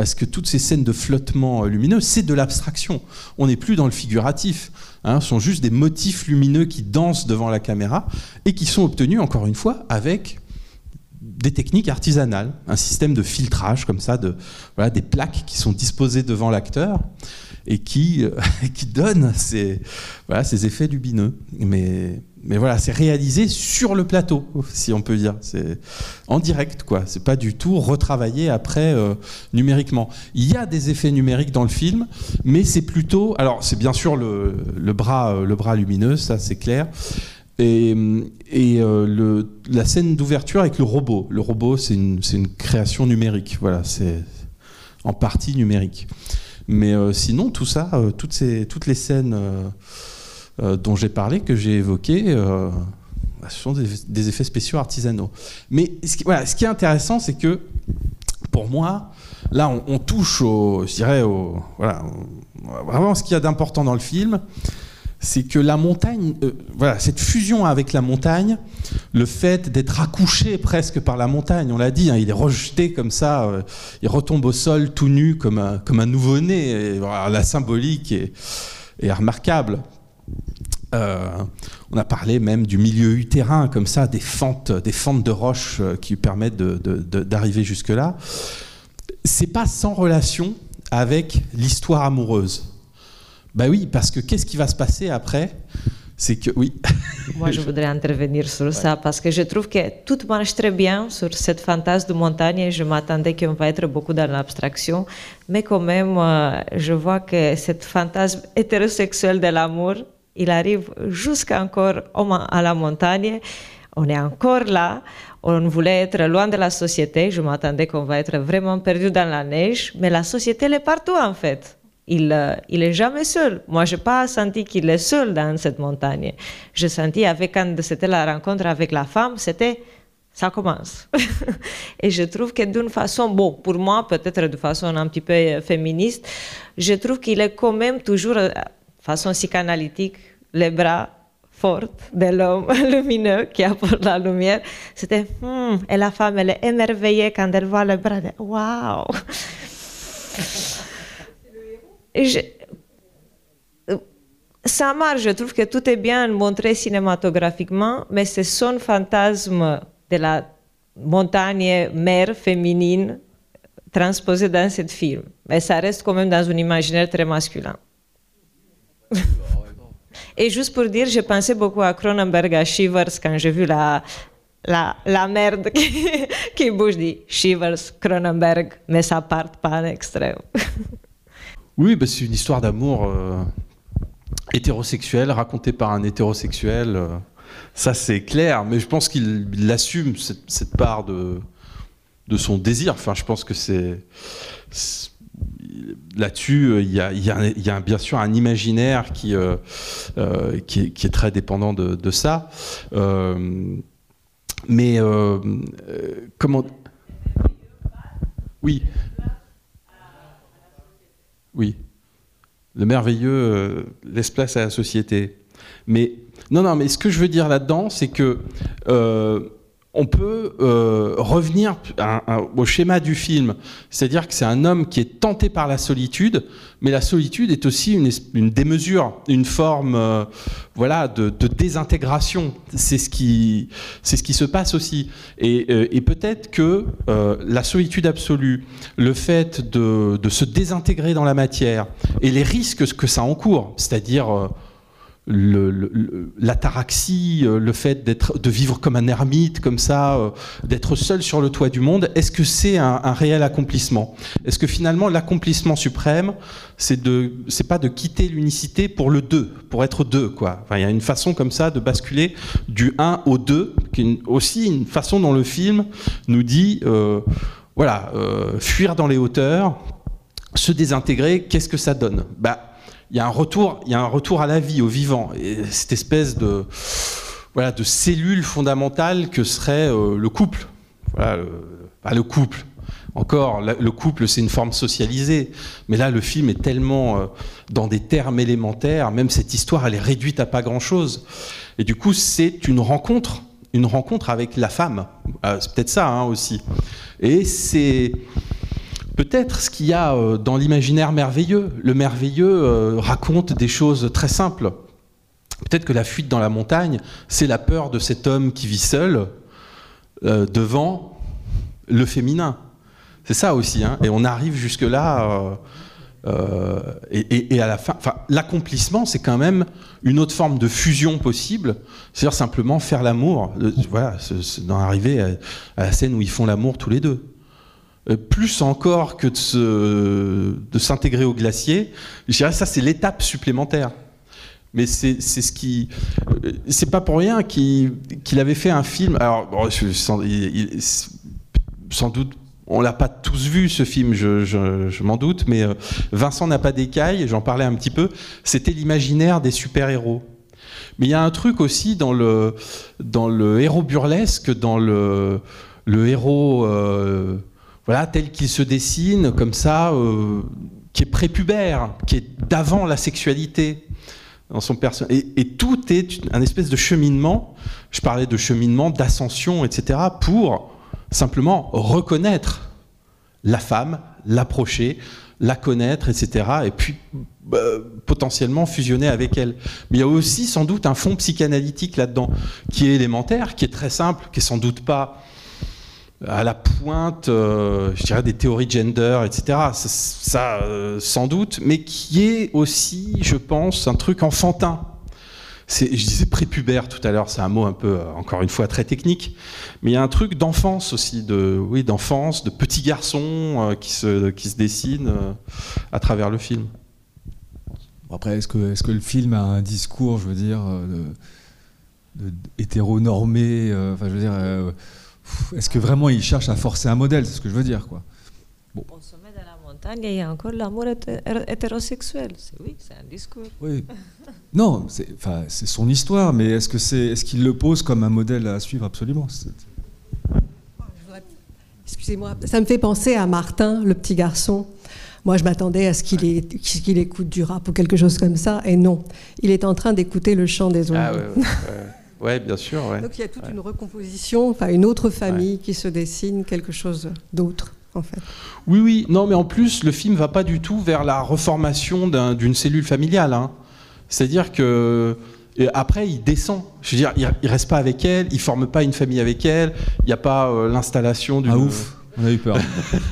parce que toutes ces scènes de flottement euh, lumineux, c'est de l'abstraction. On n'est plus dans le figuratif. Hein, ce sont juste des motifs lumineux qui dansent devant la caméra et qui sont obtenus, encore une fois, avec des techniques artisanales, un système de filtrage comme ça, des plaques qui sont disposées devant l'acteur et qui, euh, qui donnent ces, voilà, ces effets lumineux. Mais mais voilà, c'est réalisé sur le plateau, si on peut dire. C'est en direct, quoi. C'est pas du tout retravaillé après euh, numériquement. Il y a des effets numériques dans le film, mais c'est plutôt. Alors, c'est bien sûr le, bras, euh, le bras lumineux, ça c'est clair. Et, et le, la scène d'ouverture avec le robot. Le robot, c'est une, une, création numérique. Voilà, c'est en partie numérique. Mais sinon, tout ça, toutes, ces, toutes les scènes euh, dont j'ai parlé, que j'ai évoqué, euh, bah, ce sont des, effets spéciaux artisanaux. Mais ce qui, est intéressant, c'est que pour moi, là, on, touche au, je dirais, au, voilà, vraiment ce qu'il y a d'important dans le film, c'est que la montagne, euh, voilà, cette fusion avec la montagne, le fait d'être accouché presque par la montagne, on l'a dit, hein, il est rejeté comme ça, il retombe au sol tout nu comme un, nouveau-né, la symbolique est, remarquable. Euh, on a parlé même du milieu utérin, comme ça, des fentes, des fentes de roches euh, qui permettent d'arriver jusque-là. C'est pas sans relation avec l'histoire amoureuse. Ben oui, parce que qu'est-ce qui va se passer après? C'est que oui. Moi, je voudrais intervenir sur ça parce que je trouve que tout marche très bien sur cette fantasme de montagne. Je m'attendais qu'on va être beaucoup dans l'abstraction, mais quand même, euh, je vois que cette fantasme hétérosexuel de l'amour il arrive jusqu'à encore à la montagne. On est encore là. On voulait être loin de la société. Je m'attendais qu'on va être vraiment perdu dans la neige. Mais la société, elle est partout, en fait. Il, euh, est jamais seul. Moi, je n'ai pas senti qu'il est seul dans cette montagne. J'ai senti, avec, quand c'était la rencontre avec la femme, c'était ça commence. et je trouve que d'une façon, bon, pour moi, peut-être de façon un petit peu féministe, je trouve qu'il est quand même toujours euh, façon psychanalytique, les bras forts de l'homme lumineux qui apporte la lumière. C'était, hmm, et la femme, elle est émerveillée quand elle voit les bras. Waouh! ça marche, je trouve que tout est bien montré cinématographiquement, mais c'est son fantasme de la montagne mère féminine transposé dans ce film. Mais ça reste quand même dans un imaginaire très masculin. Et juste pour dire, j'ai pensé beaucoup à Cronenberg, à Shivers, quand j'ai vu la, merde qui, qui bouge, dit Shivers, Cronenberg, mais ça part pas en extrême. Oui, bah c'est une histoire d'amour euh, hétérosexuel, racontée par un hétérosexuel. Euh, ça, c'est clair, mais je pense qu'il assume cette, part de, de son désir. Enfin, je pense que c'est là-dessus, euh, il y, a, bien sûr un imaginaire qui, qui, est, très dépendant de, ça. mais comment? Oui. Oui. Le merveilleux laisse place à la société. Mais non, non, mais ce que je veux dire là-dedans, c'est que on peut euh, revenir au schéma du film, c'est-à-dire que c'est un homme qui est tenté par la solitude, mais la solitude est aussi une, démesure, une forme, euh, voilà, de, désintégration. C'est ce qui, c'est ce qui se passe aussi. Et, euh, peut-être que la solitude absolue, le fait de, de, se désintégrer dans la matière et les risques que ça encourt, c'est-à-dire l'ataraxie, le, le, fait de vivre comme un ermite, comme ça, d'être seul sur le toit du monde, est-ce que c'est un, réel accomplissement? Est-ce que finalement l'accomplissement suprême, c'est de, c'est pas de quitter l'unicité pour le deux, pour être deux, quoi? il y a une façon comme ça de basculer du 1 au 2, qui est aussi une façon dont le film nous dit, voilà, fuir dans les hauteurs, se désintégrer, qu'est-ce que ça donne? Bah, il y a un retour, à la vie, au vivant, et cette espèce de cellule fondamentale que serait euh, le couple. Le couple. Encore, le couple, c'est une forme socialisée, mais là, le film est tellement euh, dans des termes élémentaires, même cette histoire, elle est réduite à pas grand-chose. Et du coup, c'est une rencontre, une rencontre avec la femme. Euh, c'est peut-être ça hein, aussi. Et c'est peut-être ce qu'il y a euh, dans l'imaginaire merveilleux. Le merveilleux euh, raconte des choses très simples. Peut-être que la fuite dans la montagne, c'est la peur de cet homme qui vit seul euh, devant le féminin. C'est ça aussi. Hein. Et on arrive jusque-là. et, à la fin, l'accomplissement, c'est quand même une autre forme de fusion possible. C'est-à-dire simplement faire l'amour. Voilà, d'en arriver à la scène où ils font l'amour tous les deux. Euh, plus encore que de s'intégrer au glacier. Je dirais ça, c'est l'étape supplémentaire. Mais c'est ce qui. Euh, c'est pas pour rien qu'il avait fait un film. Alors, sans, doute, on l'a pas tous vu ce film, je, m'en doute, mais euh, Vincent n'a pas d'écaille, j'en parlais un petit peu. C'était l'imaginaire des super-héros. Mais il y a un truc aussi dans le, dans le héros burlesque, dans le, le héros voilà, tel qu'il se dessine, comme ça, euh, qui est prépubère, qui est d'avant la sexualité dans son personnage. Et, tout est un espèce de cheminement. Je parlais de cheminement, d'ascension, etc., pour simplement reconnaître la femme, l'approcher, la connaître, etc., et puis bah, potentiellement fusionner avec elle. Mais il y a aussi sans doute un fond psychanalytique là-dedans, qui est élémentaire, qui est très simple, qui est sans doute pas à la pointe, euh, je dirais, des théories gender, etc. Ça, euh, sans doute, mais qui est aussi, je pense, un truc enfantin. Je disais prépubère tout à l'heure, c'est un mot un peu, euh, encore une fois, très technique, mais il y a un truc d'enfance aussi, de, oui, d'enfance, de petits garçons qui, se, qui se dessinent à travers le film. Après, est-ce que, est que le film a un discours, je veux dire, de, hétéronormé, enfin, je veux dire est-ce que vraiment il cherche à forcer un modèle C'est ce que je veux dire. Quoi. Bon. Au sommet de la montagne, il y a encore l'amour hétérosexuel. Oui, c'est un discours. Oui. non, c'est son histoire, mais est-ce qu'il est, est qu'il le pose comme un modèle à suivre? Absolument Excusez-moi, ça me fait penser à Martin, le petit garçon. Moi, je m'attendais à ce qu'il écoute du rap ou quelque chose comme ça, et non. Il est en train d'écouter le chant des oiseaux. Ah, oui, bien sûr. Donc il y a toute une recomposition, enfin une autre famille qui se dessine, quelque chose d'autre. En fait. Oui, oui, non, mais en plus, le film va pas du tout vers la reformation d'une cellule familiale. Hein. C'est-à-dire que après, il descend. Je veux dire, il, reste pas avec elle, il forme pas une famille avec elle. Il n'y a pas euh, l'installation du. Ah ouf. On a eu peur.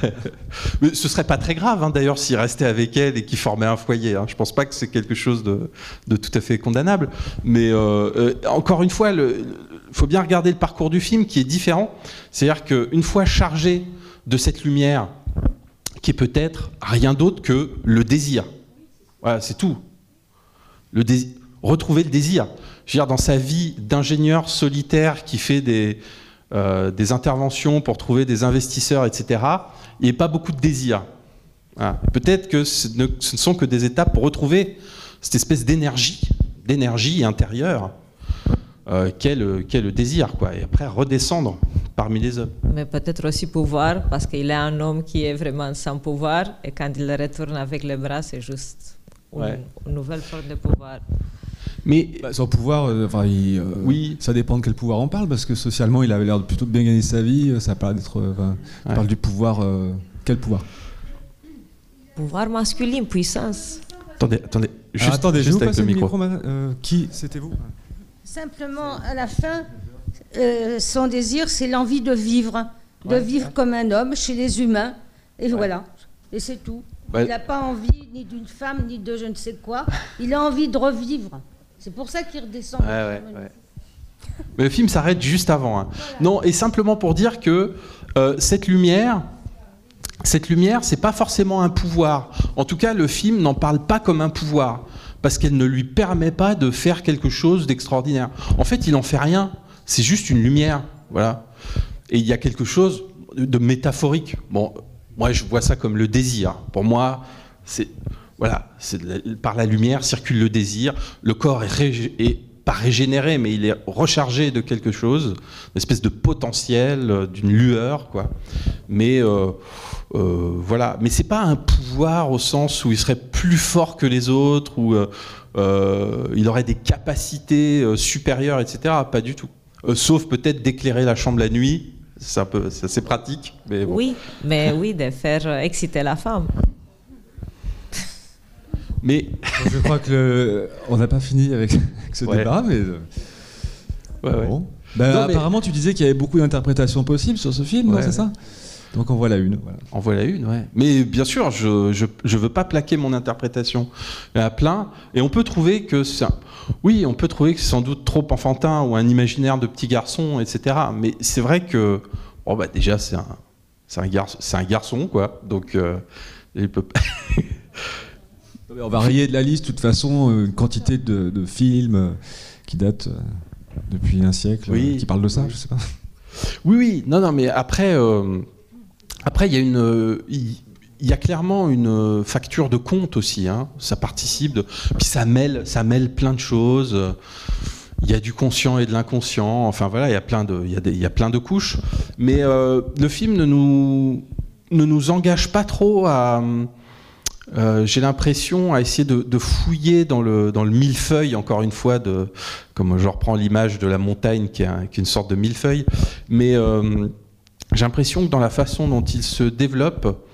Mais ce serait pas très grave, hein, d'ailleurs, s'il restait avec elle et qu'il formait un foyer. Hein. Je pense pas que c'est quelque chose de, tout à fait condamnable. Mais euh, euh, encore une fois, il faut bien regarder le parcours du film qui est différent. C'est-à-dire qu'une fois chargé de cette lumière, qui est peut-être rien d'autre que le désir. Voilà, c'est tout. Le retrouver le désir. Je veux dire, dans sa vie d'ingénieur solitaire qui fait des, euh, des interventions pour trouver des investisseurs, etc., il n'y a pas beaucoup de désir. Peut-être que ce ne, sont que des étapes pour retrouver cette espèce d'énergie, d'énergie intérieure euh, qu'est le, le, désir, quoi, et après redescendre parmi les hommes. Mais peut-être aussi pouvoir, parce qu'il est un homme qui est vraiment sans pouvoir, et quand il retourne avec les bras, c'est juste une, une nouvelle forme de pouvoir. Mais bah, son pouvoir, euh, enfin, euh, oui. ça dépend de quel pouvoir on parle, parce que socialement, il avait l'air de plutôt bien gagner sa vie. Euh, ça parle d'être, on parle du pouvoir. quel pouvoir? Pouvoir masculin, puissance. Attendez, attendez, ah, juste, attendez, juste avec le micro. qui c'était vous? Simplement, à la fin, son désir, c'est l'envie de vivre, de vivre comme un homme chez les humains, et voilà. Et c'est tout. Il n'a pas envie ni d'une femme, ni de je ne sais quoi. Il a envie de revivre. C'est pour ça qu'il redescend. Mais le film s'arrête juste avant. Hein. Non, et simplement pour dire que euh, cette lumière, cette lumière, c'est pas forcément un pouvoir. En tout cas, le film n'en parle pas comme un pouvoir parce qu'elle ne lui permet pas de faire quelque chose d'extraordinaire. En fait, il n'en fait rien. C'est juste une lumière, voilà. Et il y a quelque chose de métaphorique. Bon, moi, je vois ça comme le désir. Pour moi, c'est voilà, par la lumière circule le désir. Le corps est, pas régénéré, mais il est rechargé de quelque chose, une espèce de potentiel, euh, d'une lueur, quoi. Mais euh, euh, voilà, mais c'est pas un pouvoir au sens où il serait plus fort que les autres ou il aurait des capacités supérieures, etc. Pas du tout. sauf peut-être d'éclairer la chambre la nuit. C'est pratique. Oui, mais oui, de faire exciter la femme. Mais je crois que on n'a pas fini avec, ce débat, mais. Ouais, ben, apparemment, tu disais qu'il y avait beaucoup d'interprétations possibles sur ce film, c'est ça donc on voit la une. Voilà. On voit la une, ouais. Mais bien sûr, je, je, veux pas plaquer mon interprétation. Il y en a plein. Et on peut trouver que c'est. Oui, on peut trouver que c'est sans doute trop enfantin ou un imaginaire de petit garçon, etc. Mais c'est vrai que. Bon, bah déjà, c'est un, c'est un, garçon, c'est un garçon, quoi. Donc, euh, il peut On va rayer de la liste, de toute façon, une quantité de, films euh, qui datent euh, depuis un siècle, qui parlent de ça, je sais pas. Oui, oui, non, non, mais après, euh, après, il y a une, il y a clairement une facture de compte aussi. Hein. Ça participe de, puis ça mêle, ça mêle plein de choses. Il y a du conscient et de l'inconscient. Enfin voilà, il y a plein de, il y a, il y a plein de couches. Mais le film ne nous, ne nous engage pas trop à euh, j'ai l'impression à essayer de, fouiller dans le, dans le millefeuille, encore une fois, de, comme je reprends l'image de la montagne qui est, une sorte de millefeuille, mais euh, j'ai l'impression que dans la façon dont il se développe,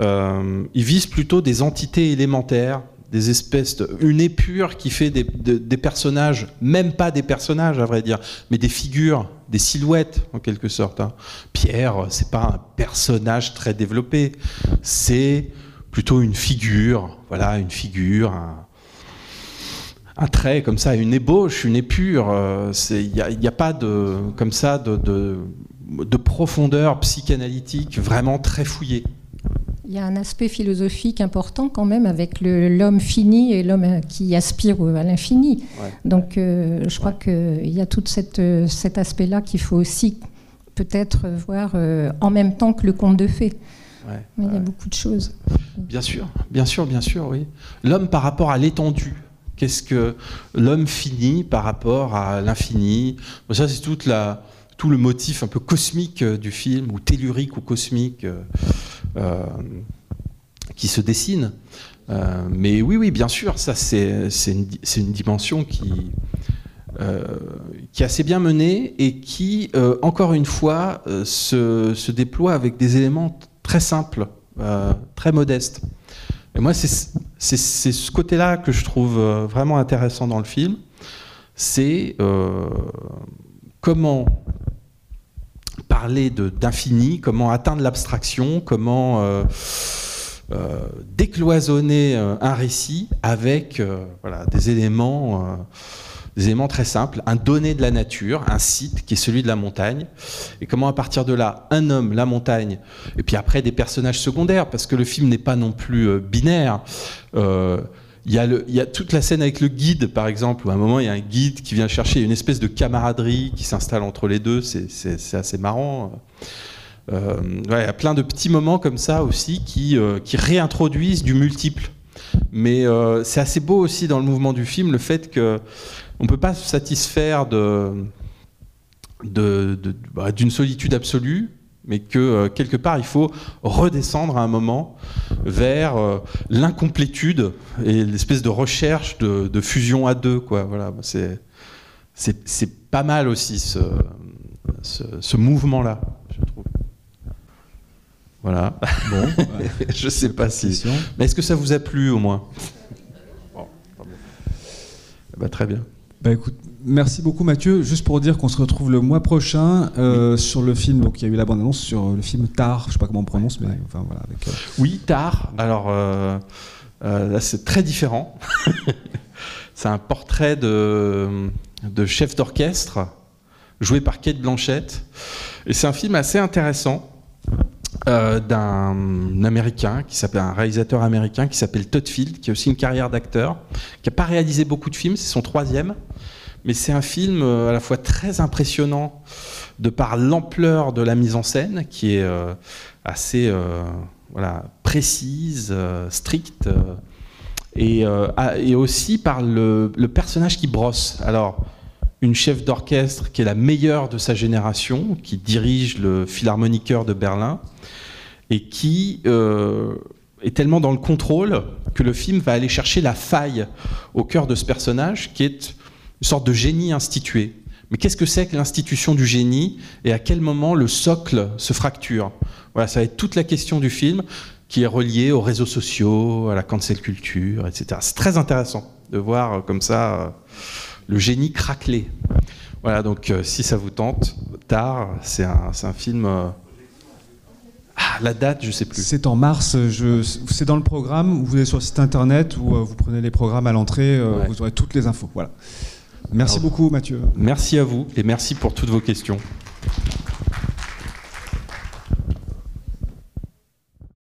euh, il vise plutôt des entités élémentaires, des espèces, une épure qui fait des, des, personnages, même pas des personnages à vrai dire, mais des figures, des silhouettes en quelque sorte. Hein. Pierre, c'est pas un personnage très développé, c'est plutôt une figure, voilà, une figure, un, trait comme ça, une ébauche, une épure. Euh, il n'y a, pas de, comme ça de, de, profondeur psychanalytique vraiment très fouillée. Il y a un aspect philosophique important quand même avec l'homme fini et l'homme qui aspire à l'infini. Donc euh, je crois qu'il y a tout cette, cet aspect-là qu'il faut aussi peut-être voir euh, en même temps que le conte de fées il y a beaucoup de choses. Bien sûr, bien sûr, bien sûr, oui. L'homme par rapport à l'étendue. Qu'est-ce que l'homme finit par rapport à l'infini? Ça, c'est toute la, tout le motif un peu cosmique euh, du film, ou tellurique ou cosmique, euh, euh, qui se dessine. mais oui, oui, bien sûr, ça, c'est une, une, dimension qui, qui est assez bien menée et qui, encore une fois, se, se, déploie avec des éléments très simple, euh, très modeste. Et moi, c'est ce côté-là que je trouve euh, vraiment intéressant dans le film. C'est euh, comment parler d'infini, comment atteindre l'abstraction, comment décloisonner un récit avec voilà, des éléments des éléments très simples, un donné de la nature, un site qui est celui de la montagne, et comment à partir de là, un homme, la montagne, et puis après des personnages secondaires, parce que le film n'est pas non plus euh, binaire. Euh, il y, a toute la scène avec le guide, par exemple, où à un moment il y a un guide qui vient chercher une espèce de camaraderie qui s'installe entre les deux, c'est assez marrant. Euh, il y a plein de petits moments comme ça aussi qui réintroduisent du multiple. Mais c'est assez beau aussi dans le mouvement du film le fait que on ne peut pas se satisfaire de, bah, d'une solitude absolue, mais que euh, quelque part il faut redescendre à un moment vers euh, l'incomplétude et l'espèce de recherche de, fusion à deux. Quoi. Voilà, c'est, c'est, pas mal aussi ce, ce, mouvement-là, je trouve. Voilà. Bon, je sais pas si. Mais est-ce que ça vous a plu au moins? Bon, eh ben, Très bien. Bah écoute, merci beaucoup Mathieu. Juste pour dire qu'on se retrouve le mois prochain euh, sur le film. Donc il y a eu la bande annonce sur le film Tar. Je sais pas comment on prononce, mais enfin voilà. Avec, euh, Oui, Tar. Alors euh, là c'est très différent. C'est un portrait de, de chef d'orchestre joué par Kate Blanchett. Et c'est un film assez intéressant euh, d'un américain qui s'appelle un réalisateur américain qui s'appelle Todd Field, qui a aussi une carrière d'acteur, qui n'a pas réalisé beaucoup de films, c'est son troisième, mais c'est un film euh, à la fois très impressionnant de par l'ampleur de la mise en scène, qui est euh, assez voilà, précise, stricte, et, aussi par le, personnage qui brosse. Alors, une chef d'orchestre qui est la meilleure de sa génération, qui dirige le Philharmoniqueur de Berlin, et qui euh, est tellement dans le contrôle que le film va aller chercher la faille au cœur de ce personnage, qui est une sorte de génie institué. Mais qu'est-ce que c'est que l'institution du génie et à quel moment le socle se fracture? Voilà, ça va être toute la question du film qui est reliée aux réseaux sociaux, à la cancel culture, etc. C'est très intéressant de voir comme ça euh, le génie craquelé. Voilà, donc euh, si ça vous tente, tard, c'est un, un, film. Euh, ah, la date, je sais plus. C'est en mars. C'est dans le programme. Vous allez sur le site internet ou euh, vous prenez les programmes à l'entrée. Vous aurez toutes les infos. Voilà. Merci beaucoup, Mathieu. Merci à vous et merci pour toutes vos questions.